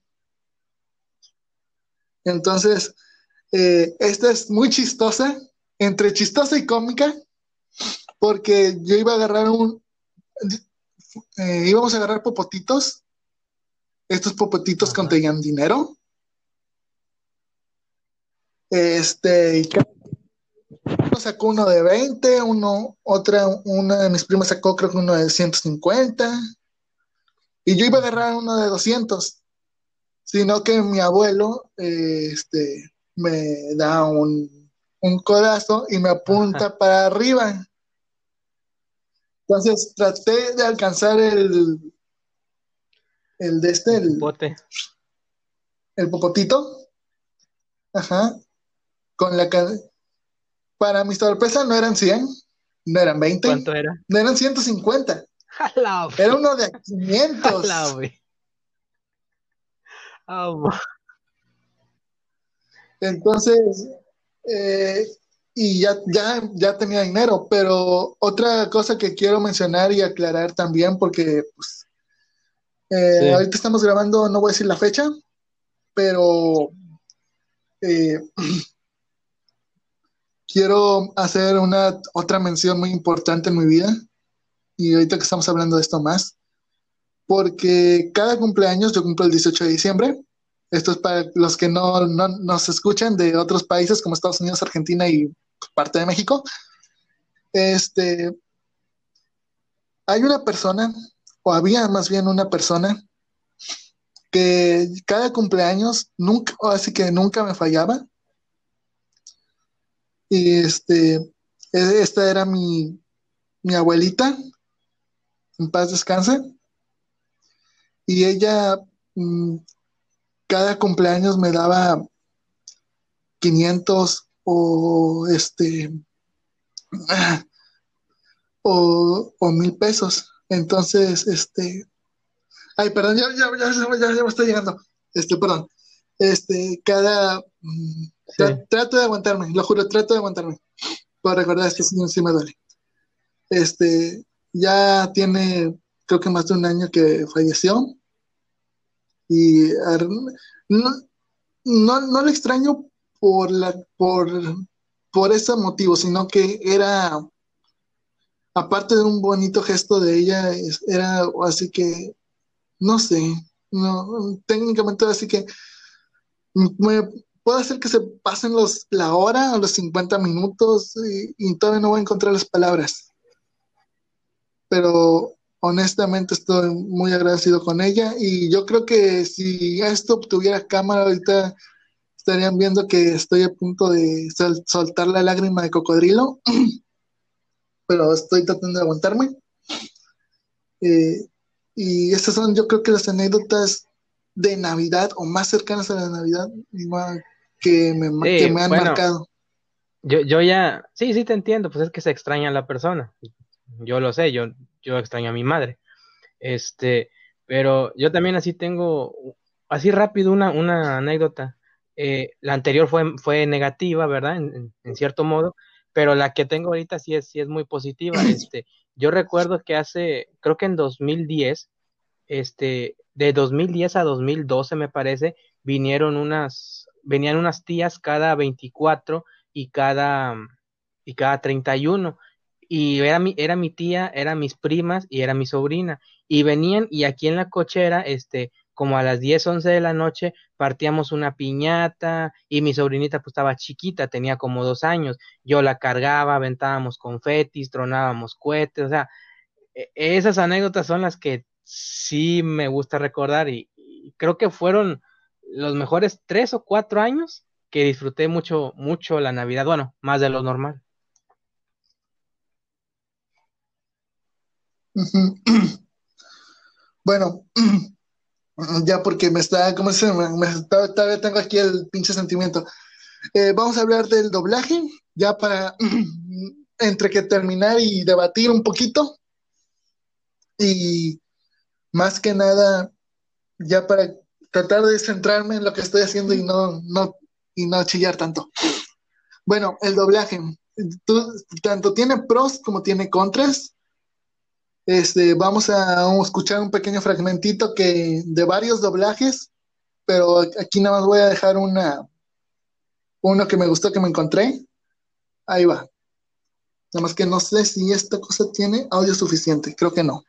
Speaker 3: Entonces, eh, esta es muy chistosa, entre chistosa y cómica, porque yo iba a agarrar un, eh, íbamos a agarrar popotitos, estos popotitos contenían dinero. Este, uno sacó uno de 20, uno, otra, una de mis primas sacó creo que uno de 150, y yo iba a agarrar uno de 200, sino que mi abuelo eh, este, me da un, un, codazo y me apunta para arriba. Entonces traté de alcanzar el, el de este, el,
Speaker 4: Pote.
Speaker 3: el popotito. Ajá. Con la para mi sorpresa no eran 100, no eran 20.
Speaker 4: ¿Cuánto era?
Speaker 3: No eran 150. *laughs* Era uno de 500. *laughs* Entonces, eh, y ya, ya, ya tenía dinero, pero otra cosa que quiero mencionar y aclarar también, porque pues, eh, ahorita estamos grabando, no voy a decir la fecha, pero eh, *clears throat* quiero hacer una otra mención muy importante en mi vida y ahorita que estamos hablando de esto más, porque cada cumpleaños yo cumplo el 18 de diciembre. Esto es para los que no, no nos escuchan de otros países como Estados Unidos, Argentina y parte de México. Este, hay una persona, o había más bien una persona, que cada cumpleaños nunca, así que nunca me fallaba. Y este, esta era mi, mi abuelita, en paz descanse. Y ella mm, cada cumpleaños me daba 500 o este o, o mil pesos. Entonces, este, ay, perdón, ya, ya, ya, ya, me estoy llegando. Este, perdón. Este, cada, mm, trato de aguantarme, lo juro, trato de aguantarme. Para recordar, que sí me duele. Este, ya tiene creo que más de un año que falleció. Y no, no, no le extraño por, la, por, por ese motivo, sino que era, aparte de un bonito gesto de ella, era así que, no sé, no, técnicamente así que me, puede hacer que se pasen los, la hora o los 50 minutos y, y todavía no voy a encontrar las palabras. Pero honestamente estoy muy agradecido con ella y yo creo que si esto tuviera cámara ahorita estarían viendo que estoy a punto de soltar la lágrima de cocodrilo, *clears throat* pero estoy tratando de aguantarme. Eh, y estas son yo creo que las anécdotas de Navidad o más cercanas a la Navidad que me,
Speaker 4: Sí,
Speaker 3: que me han
Speaker 4: bueno.
Speaker 3: marcado.
Speaker 4: Yo, yo ya, sí, sí te entiendo, pues es que se extraña a la persona. Yo lo sé, yo, yo extraño a mi madre. Este, pero yo también así tengo, así rápido una, una anécdota. Eh, la anterior fue, fue negativa, ¿verdad? En, cierto modo, pero la que tengo ahorita sí es, sí es muy positiva. *clears throat* Este, yo recuerdo que hace, creo que en 2010, este, de 2010 a 2012 me parece, vinieron unas, venían unas tías cada 24 y cada, y cada 31. Y era mi, era mi tía, eran mis primas y era mi sobrina. Y venían y aquí en la cochera, este, como a las 10, 11 de la noche, partíamos una piñata y mi sobrinita pues estaba chiquita, tenía como dos años. Yo la cargaba, aventábamos confetis, tronábamos cohetes, o sea, e- esas anécdotas son las que sí me gusta recordar y, y creo que fueron los mejores tres o cuatro años que disfruté mucho, mucho la Navidad, bueno, más de lo normal. *clears throat*
Speaker 3: Bueno, *clears throat* ya porque me está, ¿cómo se llama? Me está- todavía tengo aquí el pinche sentimiento. Eh, vamos a hablar del doblaje, ya para *clears throat* entre que terminar y debatir un poquito. Y más que nada, ya para tratar de centrarme en lo que estoy haciendo y no, no, y no chillar tanto. Bueno, el doblaje. Tú- tanto tiene pros como tiene contras. Este, vamos a escuchar un pequeño fragmentito que de varios doblajes, pero aquí nada más voy a dejar una, uno que me gustó que me encontré. Ahí va. Nada más que no sé si esta cosa tiene audio suficiente. Creo que no.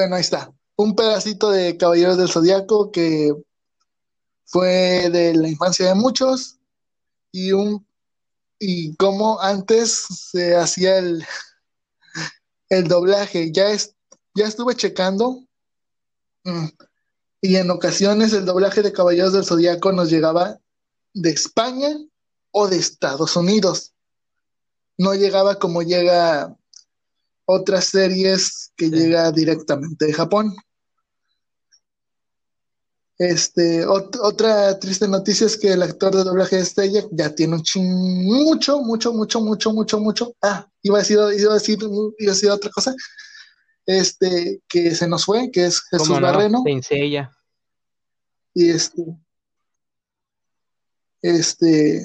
Speaker 3: Bueno, ahí está. Un pedacito de Caballeros del Zodiaco que fue de la infancia de muchos y un y cómo antes se hacía el, *laughs* el doblaje. Ya es, ya estuve checando mm, y en ocasiones el doblaje de Caballeros del Zodiaco nos llegaba de España o de Estados Unidos. No llegaba como llega otras series que
Speaker 4: Sí.
Speaker 3: llega directamente de Japón. Este, ot- otra triste noticia es que el actor de doblaje de Estella ya tiene un chin, mucho, mucho, mucho, mucho, mucho, mucho. Ah, iba a decir, iba a decir, iba a decir otra cosa. Este, que se nos fue, que es Jesús
Speaker 4: ¿Cómo no?
Speaker 3: Barreno.
Speaker 4: Seiya.
Speaker 3: Y este, este,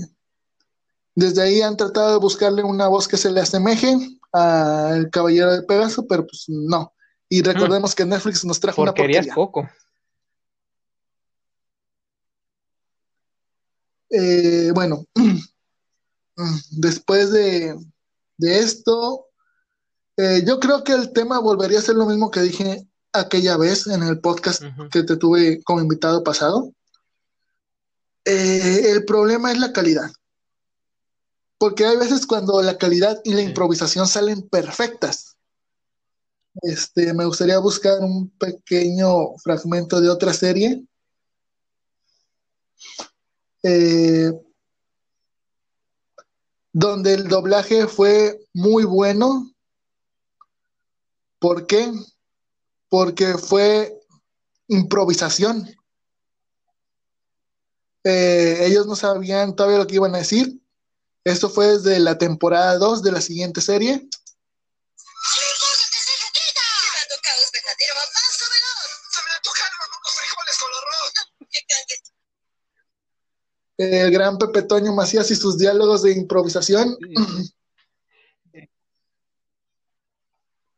Speaker 3: desde ahí han tratado de buscarle una voz que se le asemeje al Caballero de Pegaso, pero pues no. Y recordemos que Netflix nos trajo una
Speaker 4: Porquería es
Speaker 3: porquería.
Speaker 4: poco.
Speaker 3: Eh, bueno, *clears throat* después de, de esto, eh, yo creo que el tema volvería a ser lo mismo que dije aquella vez en el podcast que te tuve como invitado pasado. Eh, el problema es la calidad. Porque hay veces cuando la calidad y la improvisación salen perfectas. Este, me gustaría buscar un pequeño fragmento de otra serie. Eh, donde el doblaje fue muy bueno. ¿Por qué? Porque fue improvisación. Eh, ellos no sabían todavía lo que iban a decir. Esto fue desde la temporada 2 de la siguiente serie. El gran Pepe Toño Macías y sus diálogos de improvisación.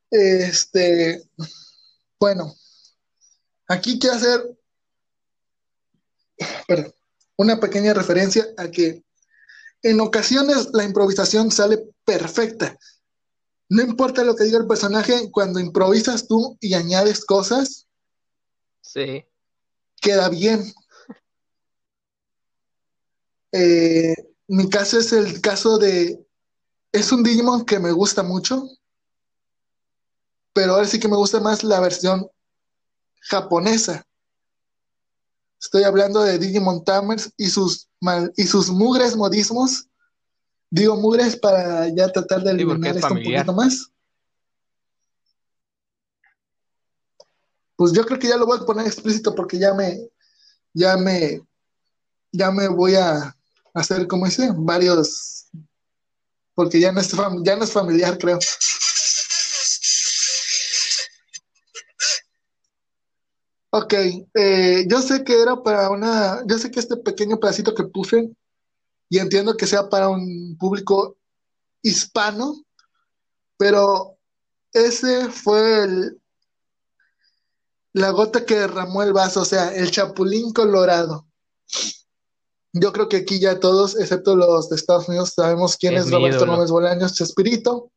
Speaker 3: Este, bueno, aquí quiero hacer una pequeña referencia a que en ocasiones la improvisación sale perfecta. No importa lo que diga el personaje, cuando improvisas tú y añades cosas,
Speaker 4: Sí.
Speaker 3: queda bien. Eh, mi caso es el caso de. Es un Digimon que me gusta mucho, pero ahora sí que me gusta más la versión japonesa. Estoy hablando de Digimon Tamers y sus, mal- y sus mugres modismos. Digo mugres para ya tratar de
Speaker 4: Sí,
Speaker 3: eliminar
Speaker 4: es
Speaker 3: esto un poquito más. Pues yo creo que ya lo voy a poner explícito porque ya me, ya me, ya me voy a hacer, como dice, varios, porque ya no es, fam- ya no es familiar, creo. Ok, eh, yo sé que era para una, yo sé que este pequeño pedacito que puse, y entiendo que sea para un público hispano, pero ese fue el, la gota que derramó el vaso, o sea, el chapulín colorado. Yo creo que aquí ya todos, excepto los de Estados Unidos, sabemos quién
Speaker 4: Es
Speaker 3: es, Roberto. Gómez Bolaños Chespirito.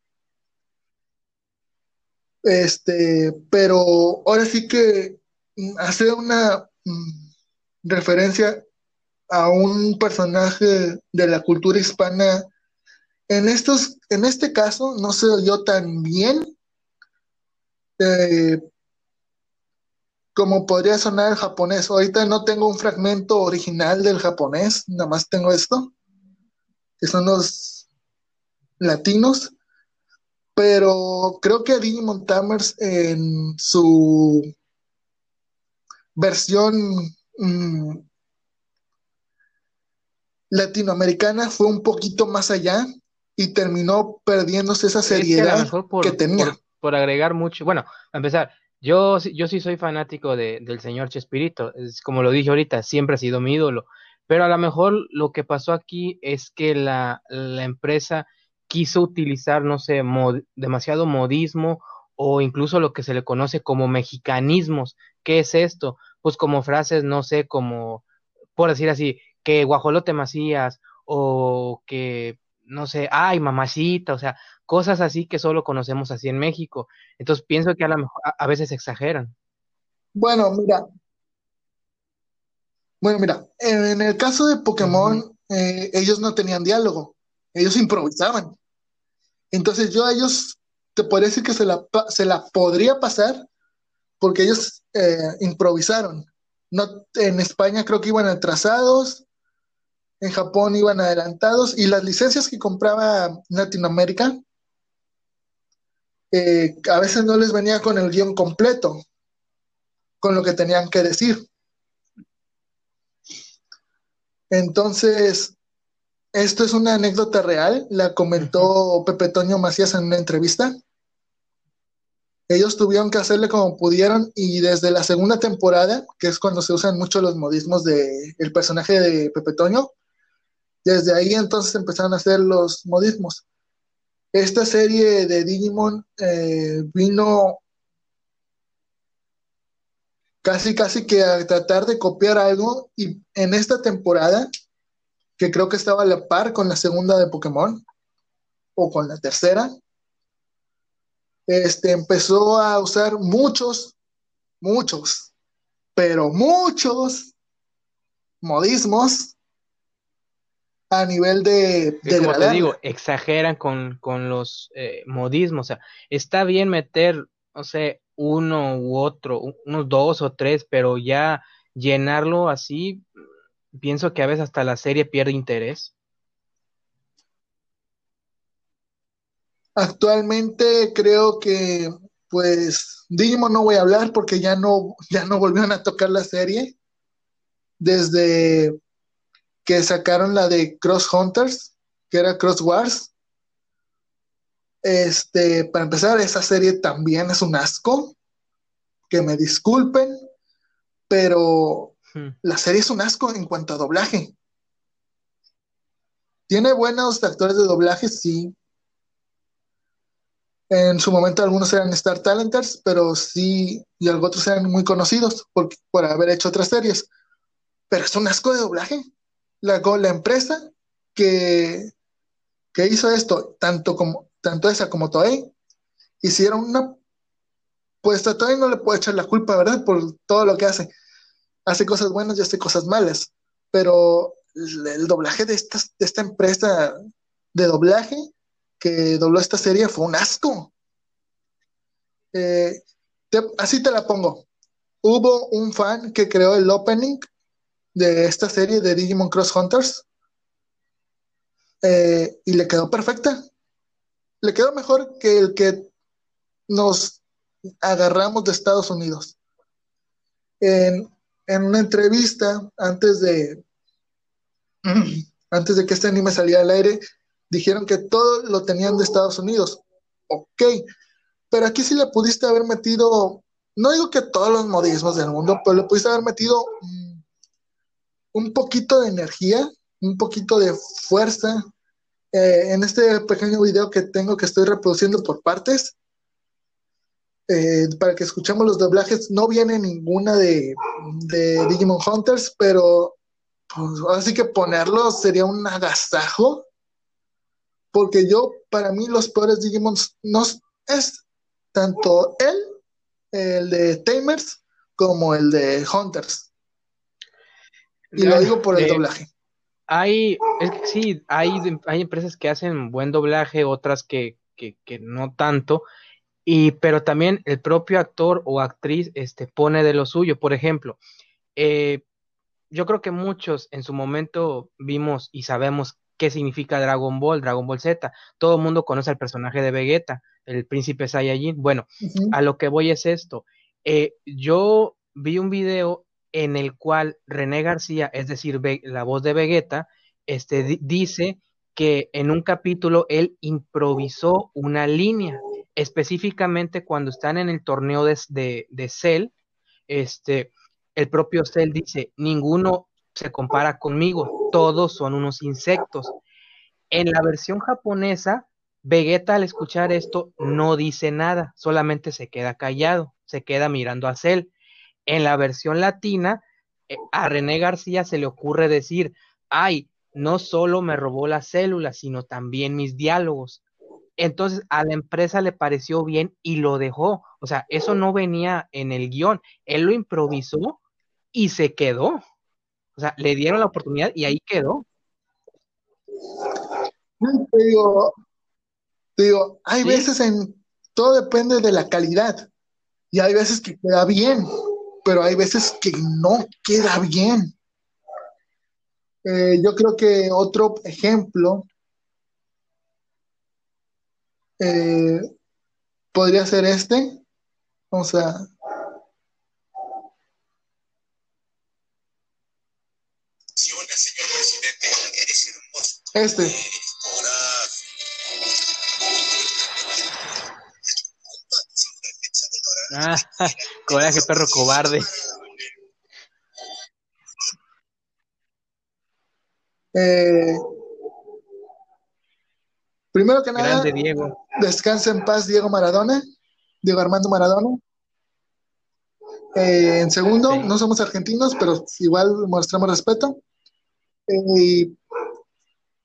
Speaker 3: Este, pero ahora sí que hace una mm, referencia a un personaje de la cultura hispana. En estos, en este caso, no se oyó tan bien eh, como podría sonar el japonés. Ahorita no tengo un fragmento original del japonés, nada más tengo esto, que son los latinos. Pero creo que Digimon Tamers en su versión mm, latinoamericana fue un poquito más allá y terminó perdiéndose esa
Speaker 4: Es que
Speaker 3: seriedad
Speaker 4: mejor por,
Speaker 3: que tenía.
Speaker 4: por, por agregar mucho, bueno, a empezar, yo, sí- yo sí soy fanático de, del señor Chespirito, es como lo dije ahorita, siempre ha sido mi ídolo, pero a lo mejor lo que pasó aquí es que la, la empresa quiso utilizar, no sé, mod- demasiado modismo o incluso lo que se le conoce como mexicanismos. ¿Qué es esto? Pues como frases, no sé, como, por decir así, que guajolote Macías o que, no sé, ay, mamacita, o sea, cosas así que solo conocemos así en México. Entonces pienso que a lo mejor a, a veces exageran.
Speaker 3: Bueno, mira, bueno, mira, en el caso de Pokémon, eh, ellos no tenían diálogo, ellos improvisaban. Entonces yo a ellos te podría decir que se la, se la podría pasar porque ellos eh, improvisaron. No, en España creo que iban atrasados, en Japón iban adelantados y las licencias que compraba Latinoamérica eh, a veces no les venía con el guion completo, con lo que tenían que decir. Entonces, esto es una anécdota real, la comentó Pepe Toño Macías en una entrevista. Ellos tuvieron que hacerle como pudieron y desde la segunda temporada, que es cuando se usan mucho los modismos del el personaje de Pepe Toño, desde ahí entonces empezaron a hacer los modismos. Esta serie de Digimon eh, vino casi casi que a tratar de copiar algo y en esta temporada, que creo que estaba a la par con la segunda de Pokémon o con la tercera, este empezó a usar muchos, muchos, pero muchos modismos a nivel de,
Speaker 4: Es como te digo, exageran con, con los eh, modismos. O sea, está bien meter, no sé, uno u otro, unos dos o tres, pero ya llenarlo así, pienso que a veces hasta la serie pierde interés.
Speaker 3: Actualmente creo que, pues, Digimon no voy a hablar porque ya no, ya no volvieron a tocar la serie desde que sacaron la de Cross Hunters, que era Cross Wars. Este, para empezar, esa serie también es un asco, que me disculpen, pero
Speaker 4: Hmm.
Speaker 3: la serie es un asco en cuanto a doblaje. Tiene buenos actores de doblaje, sí. En su momento algunos eran Star Talenters, pero sí, y otros eran muy conocidos por, por haber hecho otras series. Pero es un asco de doblaje. La, la empresa que, que hizo esto, tanto, como, tanto esa como Toei, hicieron una... Pues a Toei no le puedo echar la culpa, ¿verdad? Por todo lo que hace. Hace cosas buenas y hace cosas malas. Pero el, el doblaje de esta, de esta empresa de doblaje que dobló esta serie fue un asco. Eh, así te la pongo. hubo un fan que creó el opening de esta serie de Digimon Cross Hunters eh, y le quedó perfecta. Le quedó mejor que el que nos agarramos de Estados Unidos. En, en una entrevista antes de *clears throat* antes de que este anime saliera al aire, dijeron que todo lo tenían de Estados Unidos. Ok, pero aquí sí le pudiste haber metido, no digo que todos los modismos del mundo, pero le pudiste haber metido mm, un poquito de energía, un poquito de fuerza. Eh, en este pequeño video que tengo que estoy reproduciendo por partes, eh, para que escuchemos los doblajes, no viene ninguna de, de Digimon Hunters, pero pues, así que ponerlo sería un agasajo. Porque yo, para mí, los peores Digimon no es tanto él, el de Tamers, como el de Hunters. Y lo digo por el doblaje.
Speaker 4: Hay, es que sí, hay, hay empresas que hacen buen doblaje, otras que, que, que no tanto. Y, pero también el propio actor o actriz este, pone de lo suyo. Por ejemplo, eh, yo creo que muchos en su momento vimos y sabemos qué significa Dragon Ball, Dragon Ball Z. Todo el mundo conoce al personaje de Vegeta, el príncipe Saiyajin. Bueno, a lo que voy es esto. Eh, yo vi un video en el cual René García, es decir, la voz de Vegeta, este, dice que en un capítulo él improvisó una línea, específicamente cuando están en el torneo de, de, de Cell, este, el propio Cell dice, ninguno se compara conmigo, todos son unos insectos. En la versión japonesa, Vegeta al escuchar esto no dice nada, solamente se queda callado, se queda mirando a Cell. En la versión latina, eh, a René García se le ocurre decir, ay, no solo me robó las células, sino también mis diálogos. Entonces a la empresa le pareció bien y lo dejó. O sea, eso no venía en el guion. Él lo improvisó y se quedó. O sea, le dieron la oportunidad y ahí quedó.
Speaker 3: Digo, digo hay veces en, todo depende de la calidad. Y hay veces que queda bien, pero hay veces que no queda bien. Eh, yo creo que otro ejemplo eh, podría ser este. O sea, Este.
Speaker 4: Ah, *laughs* coraje, perro cobarde.
Speaker 3: Eh, primero que nada,
Speaker 4: Diego.
Speaker 3: descansa en paz Diego Maradona, Diego Armando Maradona. Eh, en segundo, no somos argentinos, pero igual mostramos respeto. Eh, y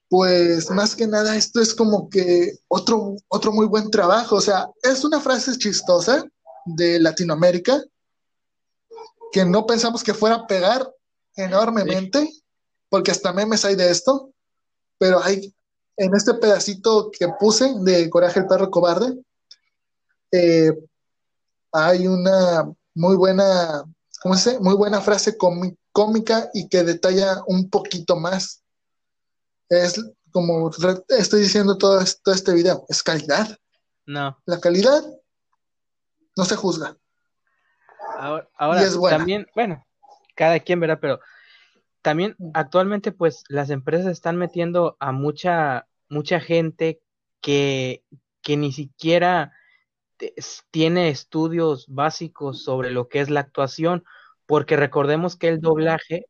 Speaker 3: pues más que nada esto es como que otro, otro muy buen trabajo. O sea, es una frase chistosa de Latinoamérica que no pensamos que fuera a pegar enormemente, porque hasta memes hay de esto, pero hay en este pedacito que puse de Coraje el perro cobarde, eh, hay una muy buena, ¿cómo se? Muy buena frase cómica y que detalla un poquito más es como estoy diciendo todo, este video, es calidad.
Speaker 4: No.
Speaker 3: La calidad no se juzga.
Speaker 4: Ahora, también, bueno, cada quien verá, pero también actualmente pues las empresas están metiendo a mucha, mucha gente que, que ni siquiera tiene estudios básicos sobre lo que es la actuación, porque recordemos que el doblaje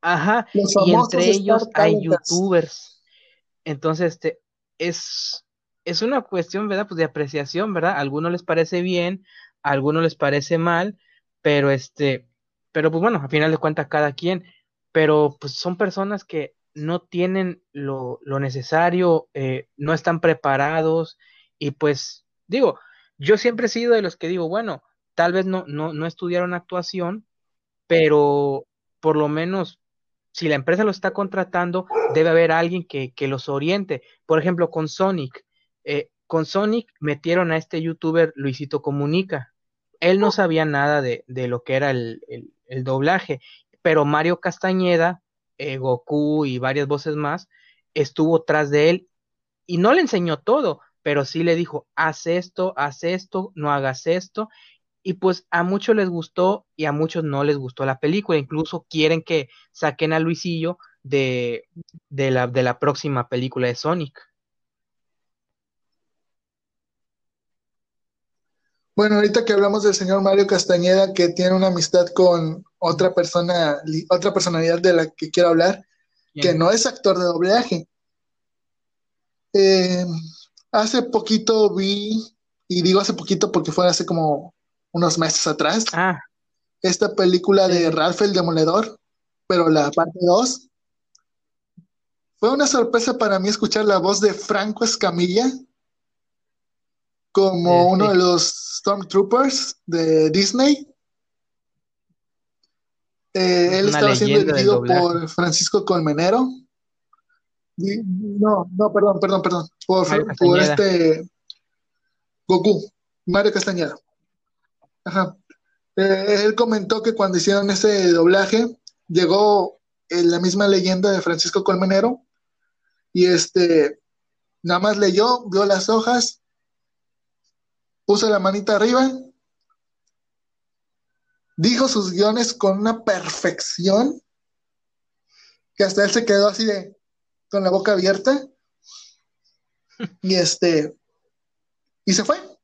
Speaker 4: Ajá, y entre ellos hay youtubers. Entonces, este, es, es una cuestión, ¿verdad? Pues de apreciación, ¿verdad? A algunos les parece bien, a algunos les parece mal, pero este, pero pues bueno, a final de cuentas cada quien, pero pues son personas que no tienen lo, lo necesario, eh, no están preparados y pues digo, yo siempre he sido de los que digo, bueno, tal vez no, no, no estudiaron actuación, pero por lo menos si la empresa lo está contratando, debe haber alguien que, los oriente. Por ejemplo, con Sonic. Eh, con Sonic metieron a este youtuber Luisito Comunica. él no sabía nada de, de lo que era el, el, el doblaje, pero Mario Castañeda, eh, Goku y varias voces más, estuvo tras de él y no le enseñó todo, pero sí le dijo, haz esto, haz esto, no hagas esto. Y pues a muchos les gustó y a muchos no les gustó la película. Incluso quieren que saquen a Luisillo de, de, la, de la próxima película de Sonic.
Speaker 3: Bueno, ahorita que hablamos del señor Mario Castañeda, que tiene una amistad con otra persona, otra personalidad de la que quiero hablar, que no es actor de doblaje. Eh, hace poquito vi, y digo hace poquito porque fue hace como unos meses atrás,
Speaker 4: Ah,
Speaker 3: esta película
Speaker 4: Sí,
Speaker 3: de. Ralph el Demoledor, pero la parte 2. Fue una sorpresa para mí escuchar la voz de Franco Escamilla como
Speaker 4: Sí,
Speaker 3: uno de los Stormtroopers de Disney. Eh, él
Speaker 4: una
Speaker 3: estaba siendo dirigido por Francisco Colmenero. No, no, perdón, perdón, perdón. Por, este Goku, Mario Castañeda. Ajá. Eh, él comentó que cuando hicieron ese doblaje, llegó eh, la misma leyenda de Francisco Colmenero y este nada más leyó, vio las hojas, puso la manita arriba, dijo sus guiones con una perfección que hasta él se quedó así de con la boca abierta y este y se fue.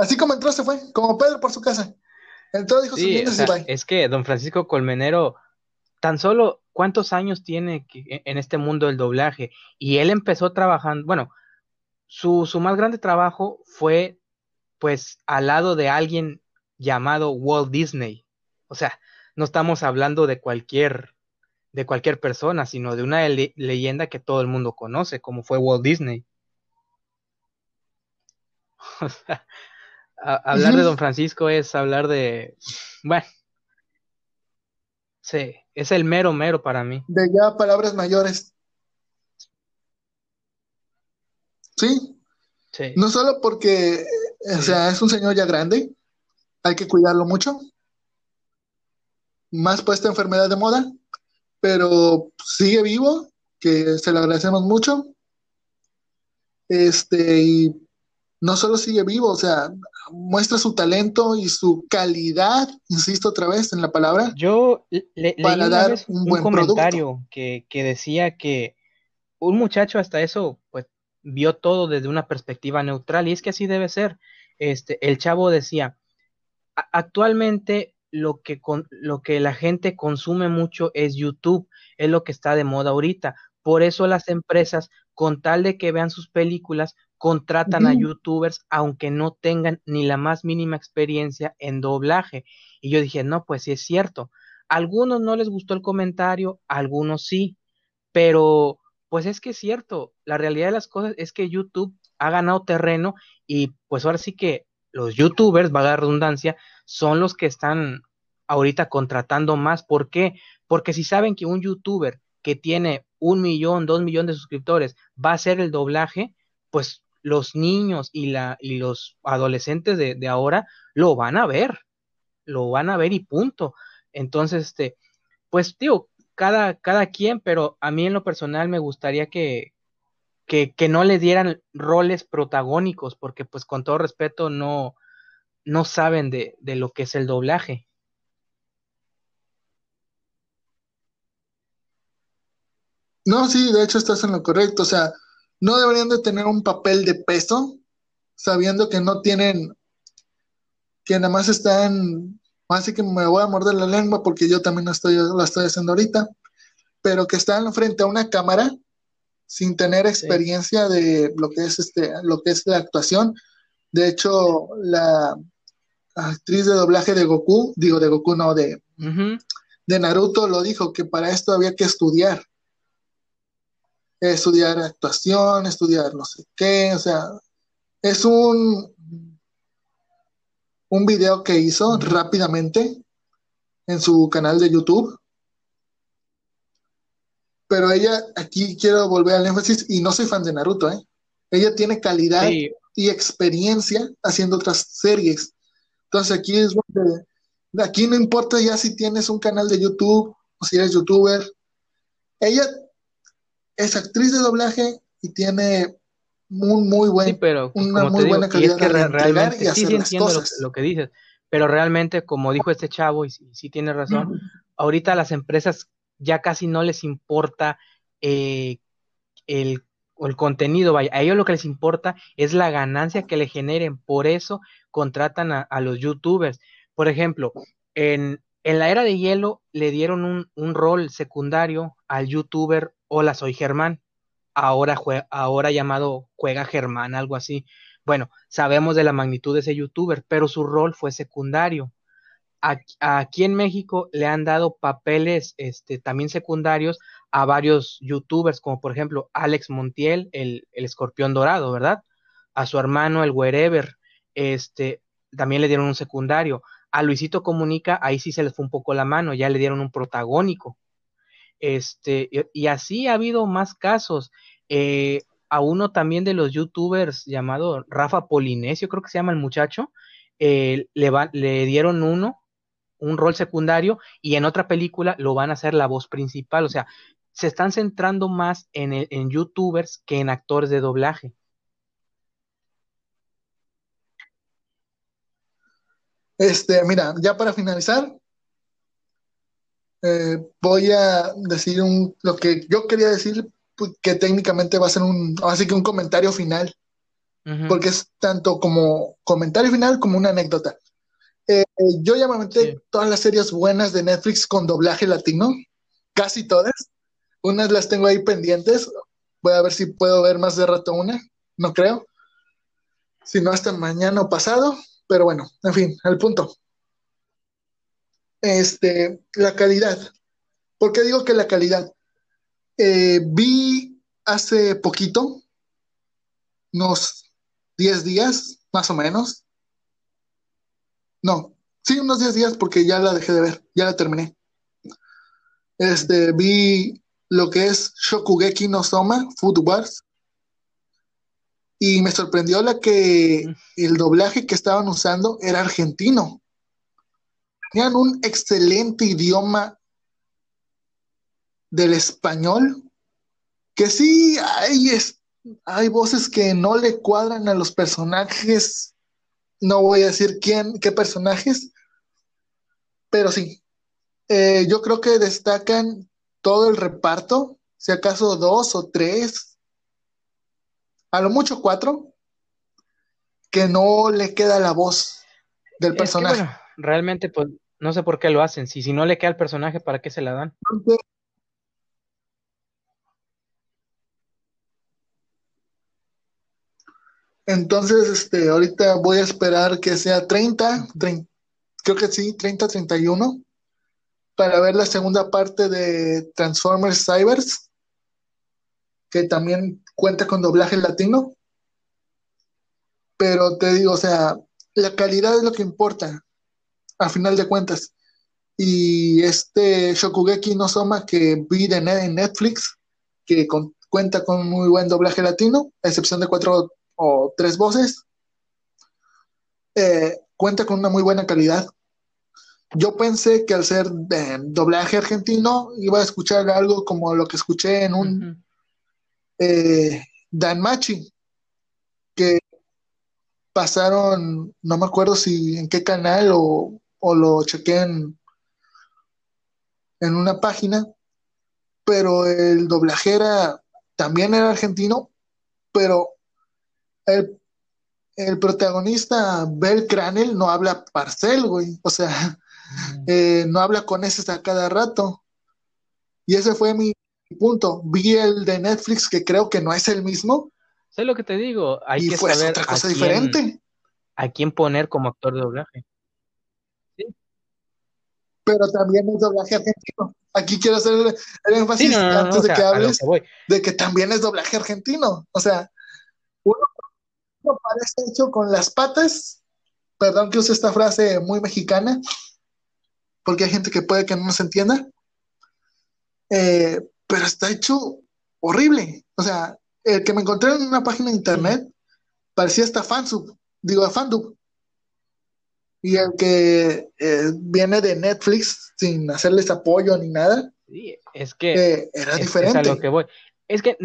Speaker 3: Así como entró, se fue, como Pedro por su casa. Entró, dijo sus
Speaker 4: Sí, o
Speaker 3: guiones
Speaker 4: sea,
Speaker 3: y bye.
Speaker 4: es que don Francisco Colmenero, tan solo cuántos años tiene en este mundo del doblaje, y él empezó trabajando, bueno, su, su más grande trabajo fue pues al lado de alguien llamado Walt Disney. O sea, no estamos hablando de cualquier, de cualquier persona, sino de una le- leyenda que todo el mundo conoce, como fue Walt Disney. *laughs* O sea, a- hablar de don Francisco es hablar de, bueno, sí, es el mero mero para mí.
Speaker 3: De ya palabras mayores. Sí,
Speaker 4: Sí,
Speaker 3: no solo porque, o
Speaker 4: Sí.
Speaker 3: sea, es un señor ya grande, hay que cuidarlo mucho, más por esta enfermedad de moda, pero sigue vivo, que se lo agradecemos mucho. Este, y no solo sigue vivo, o sea, muestra su talento y su calidad, insisto otra vez en la palabra,
Speaker 4: Yo le- leí
Speaker 3: para dar
Speaker 4: vez
Speaker 3: un buen
Speaker 4: comentario que, que decía que un muchacho hasta eso, pues, vio todo desde una perspectiva neutral, y es que así debe ser. Este, el chavo decía, "A- actualmente lo que, con, lo que la gente consume mucho es YouTube, es lo que está de moda ahorita. Por eso las empresas, con tal de que vean sus películas, contratan a youtubers aunque no tengan ni la más mínima experiencia en doblaje. Y yo dije, no, pues sí es cierto. A algunos no les gustó el comentario, a algunos sí, pero pues es que es cierto. La realidad de las cosas es que YouTube ha ganado terreno y pues ahora sí que los youtubers, valga la redundancia, son los que están ahorita contratando más. ¿Por qué? Porque si saben que un youtuber que tiene un millón, dos millones de suscriptores va a hacer el doblaje, pues los niños y, la, y los adolescentes de, de ahora lo van a ver, lo van a ver y punto. Entonces, este, pues digo, cada, cada quien, pero a mí en lo personal me gustaría que, que, que no le dieran roles protagónicos, porque pues con todo respeto no, no saben de, de lo que es el doblaje.
Speaker 3: No, sí, de hecho estás en lo correcto. O sea, no deberían de tener un papel de peso, sabiendo que no tienen, que nada más están, así que me voy a morder la lengua porque yo también no estoy, la estoy haciendo ahorita, pero que están frente a una cámara sin tener experiencia de lo que es este, lo que es la actuación. De hecho, la actriz de doblaje de Goku, digo de Goku, no, de, de Naruto lo dijo, que para esto había que estudiar. Estudiar actuación, estudiar no sé qué, o sea, es un, un video que hizo rápidamente en su canal de YouTube. Pero ella, aquí quiero volver al énfasis, y no soy fan de Naruto, ¿eh? Ella tiene calidad
Speaker 4: Sí,
Speaker 3: y experiencia haciendo otras series. Entonces aquí es donde, aquí no importa ya si tienes un canal de YouTube o si eres youtuber. Ella es actriz de doblaje y tiene un muy buen,
Speaker 4: Sí, pero pues,
Speaker 3: una muy
Speaker 4: digo,
Speaker 3: buena
Speaker 4: y es
Speaker 3: calidad
Speaker 4: que realmente
Speaker 3: y
Speaker 4: sí,
Speaker 3: hacer
Speaker 4: sí
Speaker 3: las
Speaker 4: entiendo lo,
Speaker 3: cosas.
Speaker 4: lo que dices, pero realmente, como dijo este chavo, y, sí sí tiene razón, ahorita a las empresas ya casi no les importa eh, el, el contenido, vaya, a ellos lo que les importa es la ganancia que le generen, por eso contratan a, a los youtubers. Por ejemplo, en, en la era de hielo le dieron un, un rol secundario al youtuber Hola, soy Germán, ahora, ahora llamado Juega Germán, algo así. Bueno, sabemos de la magnitud de ese youtuber, pero su rol fue secundario. Aquí, aquí en México le han dado papeles este, también secundarios a varios youtubers, como por ejemplo Alex Montiel, el, el escorpión dorado, ¿verdad? A su hermano, el Wherever, este, también le dieron un secundario. A Luisito Comunica, ahí sí se les fue un poco la mano, ya le dieron un protagónico. Este, y, así ha habido más casos. Eh, a uno también de los youtubers llamado Rafa Polinesio, creo que se llama el muchacho, eh, le, dieron uno, un rol secundario, y en otra película lo van a hacer la voz principal. O sea, se están centrando más en, en youtubers que en actores de doblaje.
Speaker 3: Este, mira, ya para finalizar, eh, voy a decir un, lo que yo quería decir, pues, que técnicamente va a ser un, así que un comentario final, porque es tanto como comentario final como una anécdota. Eh, yo ya me
Speaker 4: Sí.
Speaker 3: todas las series buenas de Netflix con doblaje latino, casi todas. Unas las tengo ahí pendientes. Voy a ver si puedo ver más de rato una, no creo. Si no, hasta mañana o pasado. Pero bueno, en fin, al punto. Este, la calidad. ¿Por qué digo que la calidad? Eh, vi hace poquito, unos 10 días, más o menos. No, sí, unos 10 días porque ya la dejé de ver, ya la terminé. Este, vi lo que es Shokugeki no Soma, Food Wars. Y me sorprendió la que el doblaje que estaban usando era argentino. Tenían un excelente idioma del español, que sí hay, es- hay voces que no le cuadran a los personajes. No voy a decir quién, qué personajes, pero sí. Eh, yo creo que destacan todo el reparto, si acaso dos o tres, a lo mucho cuatro, que no le queda la voz del
Speaker 4: Es que,
Speaker 3: personaje.
Speaker 4: bueno, realmente, pues, no sé por qué lo hacen. Si, si no le queda al personaje, ¿para qué se la dan?
Speaker 3: Entonces, este, ahorita voy a esperar que sea 30, trein- creo que sí, 30, 31, para ver la segunda parte de Transformers Cybers, que también cuenta con doblaje latino. Pero te digo, o sea, la calidad es lo que importa, a final de cuentas. Y este Shokugeki no Soma que vi de en Netflix, que con- cuenta con muy buen doblaje latino, a excepción de cuatro o tres voces, eh, cuenta con una muy buena calidad. Yo pensé que al ser de doblaje argentino iba a escuchar algo como lo que escuché en un eh, Danmachi, que pasaron, no me acuerdo si en qué canal o, o lo chequé en, en una página, pero el doblaje era, también era argentino, pero el, el protagonista, Bel Cranel, no habla parcel, güey, o sea, eh, no habla con ese a cada rato. Y ese fue mi punto. Vi el de Netflix, que creo que no es el mismo,
Speaker 4: Sé lo que te digo. Hay
Speaker 3: y
Speaker 4: que
Speaker 3: fue
Speaker 4: saber
Speaker 3: otra
Speaker 4: a
Speaker 3: cosa
Speaker 4: quién,
Speaker 3: diferente.
Speaker 4: a quién poner como actor de doblaje.
Speaker 3: Pero también es doblaje argentino. Aquí quiero hacer el,
Speaker 4: Sí,
Speaker 3: énfasis
Speaker 4: no, no, no,
Speaker 3: antes de
Speaker 4: sea,
Speaker 3: que hables
Speaker 4: que
Speaker 3: de que también es doblaje argentino. O sea, uno, uno parece hecho con las patas. Perdón que use esta frase muy mexicana, porque hay gente que puede que no se entienda. Eh, pero está hecho horrible. O sea, el que me encontré en una página de internet parecía hasta fansub, digo, fandub. Y el que eh, viene de Netflix sin hacerles apoyo ni nada,
Speaker 4: Sí, es que
Speaker 3: eh, era
Speaker 4: es, es
Speaker 3: diferente.
Speaker 4: a lo que voy. Es que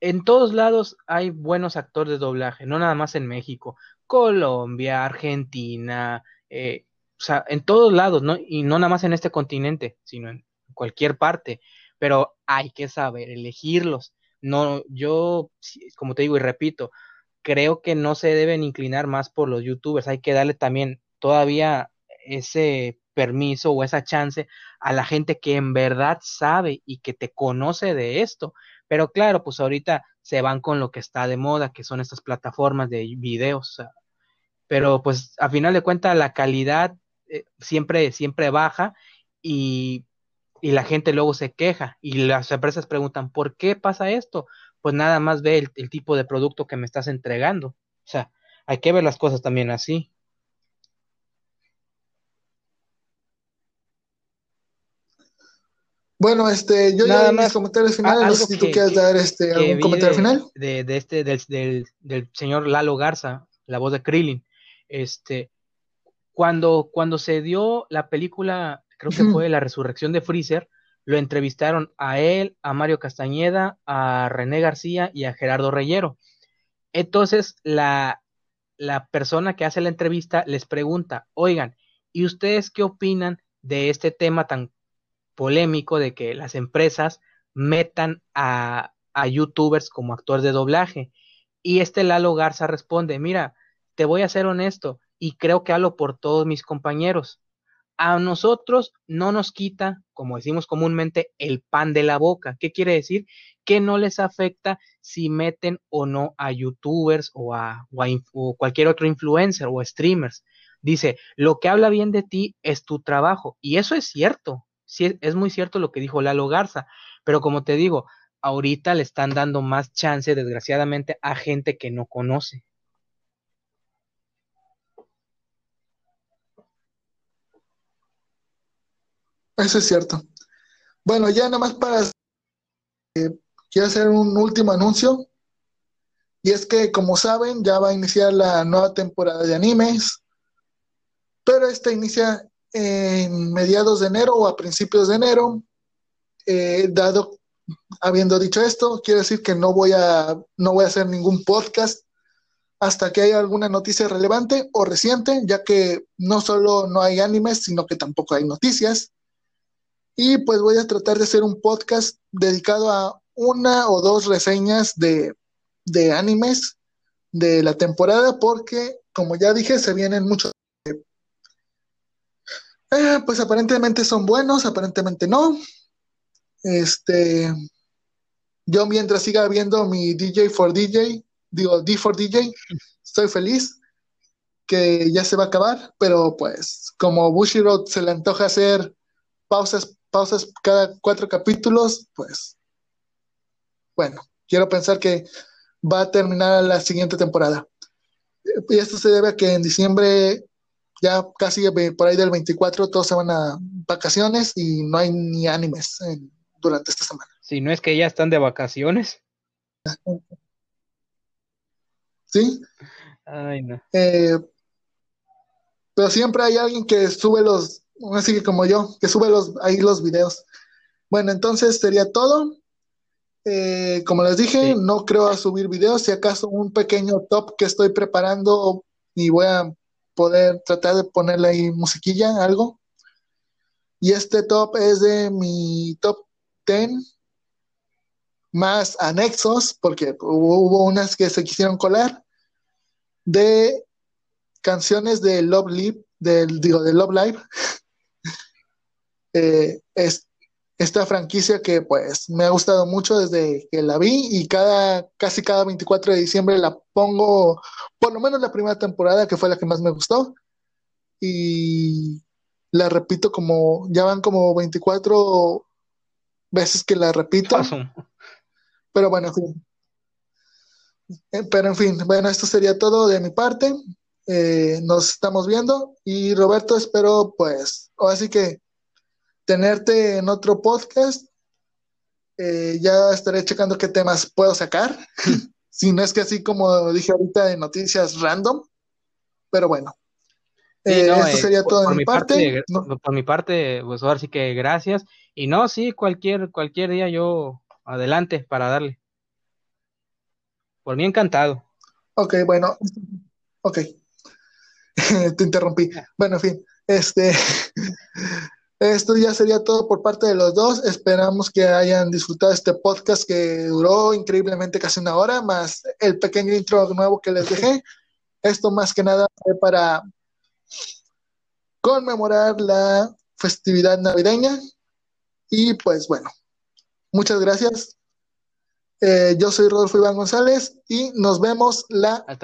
Speaker 4: en todos lados hay buenos actores de doblaje, no nada más en México, Colombia, Argentina, eh, o sea, en todos lados, ¿no? Y no nada más en este continente, sino en cualquier parte. Pero hay que saber elegirlos. No, yo, como te digo y repito, creo que no se deben inclinar más por los youtubers, hay que darle también todavía ese permiso o esa chance a la gente que en verdad sabe y que te conoce de esto. Pero claro, pues ahorita se van con lo que está de moda, que son estas plataformas de videos. pero pues a final de cuentas la calidad eh, siempre, siempre baja y, y la gente luego se queja y las empresas preguntan, ¿por qué pasa esto? Pues nada más ve el, el tipo de producto que me estás entregando. O sea, hay que ver las cosas también así.
Speaker 3: Bueno, este, yo
Speaker 4: Nada
Speaker 3: ya di mis
Speaker 4: más,
Speaker 3: comentarios finales, no sé si tú
Speaker 4: que,
Speaker 3: quieres dar este, algún comentario
Speaker 4: de,
Speaker 3: final.
Speaker 4: de, de este, del, del, del señor Lalo Garza, la voz de Krillin, este, cuando, cuando se dio la película, creo que fue La Resurrección de Freezer, lo entrevistaron a él, a Mario Castañeda, a René García y a Gerardo Reyero. Entonces, la, la persona que hace la entrevista les pregunta, oigan, ¿y ustedes qué opinan de este tema tan polémico de que las empresas metan a, a youtubers como actores de doblaje? Y este Lalo Garza responde, mira, te voy a ser honesto y creo que hablo por todos mis compañeros. A nosotros no nos quita, como decimos comúnmente, el pan de la boca. ¿Qué quiere decir? Que no les afecta si meten o no a youtubers o a, cualquier otro influencer o streamers. Dice, lo que habla bien de ti es tu trabajo. Y eso es cierto. Sí, es muy cierto lo que dijo Lalo Garza. Pero como te digo, ahorita le están dando más chance, desgraciadamente, a gente que no conoce.
Speaker 3: Eso es cierto. Bueno, ya nada más para, quiero hacer un último anuncio. Y es que, como saben, ya va a iniciar la nueva temporada de animes, pero esta inicia en mediados de enero o a principios de enero. Eh, dado, habiendo dicho esto, quiero decir que no voy a, no voy a hacer ningún podcast hasta que haya alguna noticia relevante o reciente, ya que no solo no hay animes, sino que tampoco hay noticias. Y pues voy a tratar de hacer un podcast dedicado a una o dos reseñas de, de animes de la temporada, porque como ya dije, se vienen muchos. Eh, pues aparentemente son buenos, aparentemente no. Este, yo mientras siga viendo mi DJ for DJ, digo D for DJ, estoy feliz que ya se va a acabar, pero pues como Bushiroad se le antoja hacer pausas, pausas cada cuatro capítulos, pues bueno, quiero pensar que va a terminar la siguiente temporada. Y esto se debe a que en diciembre, ya casi por ahí del 24, todos se van a vacaciones y no hay ni animes en, durante esta semana.
Speaker 4: Si no es que ya están de vacaciones. *laughs*
Speaker 3: ¿Sí?
Speaker 4: Ay, no.
Speaker 3: Eh, pero siempre hay alguien que sube los, así que como yo, que sube los, ahí los videos. Bueno, entonces sería todo. Eh, como les dije,
Speaker 4: Sí.
Speaker 3: no creo a subir videos, si acaso un pequeño top que estoy preparando y voy a poder tratar de ponerle ahí musiquilla, algo. Y este top es de mi top 10 más anexos, porque hubo, hubo unas que se quisieron colar, de canciones de Love Live, del, digo, de Love Live. *laughs* Eh, es, esta franquicia que pues me ha gustado mucho desde que la vi y cada, casi cada 24 de diciembre la pongo, por lo menos la primera temporada que fue la que más me gustó y la repito como, ya van como 24 veces que la repito, pero bueno, en fin. Eh, Pero en fin, bueno, esto sería todo de mi parte. Eh, nos estamos viendo y Roberto, espero pues, así que tenerte en otro podcast. Eh, ya estaré checando qué temas puedo sacar. *laughs* Si no es que así como dije ahorita de noticias random, pero bueno.
Speaker 4: Sí,
Speaker 3: Eh,
Speaker 4: no,
Speaker 3: esto
Speaker 4: eh,
Speaker 3: sería
Speaker 4: por-
Speaker 3: todo
Speaker 4: por
Speaker 3: de
Speaker 4: mi
Speaker 3: parte. No-
Speaker 4: Por mi parte, pues ahora sí que gracias. Y no, sí, cualquier, cualquier día yo adelante para darle. Por mí encantado.
Speaker 3: ok, bueno. Ok. *laughs* Te interrumpí. Bueno, en fin. Este. *laughs* Esto ya sería todo por parte de los dos. Esperamos que hayan disfrutado este podcast que duró increíblemente casi una hora, más el pequeño intro nuevo que les dejé. Esto más que nada fue para conmemorar la festividad navideña. Y pues bueno, muchas gracias. Eh, yo soy Rodolfo Iván González y nos vemos la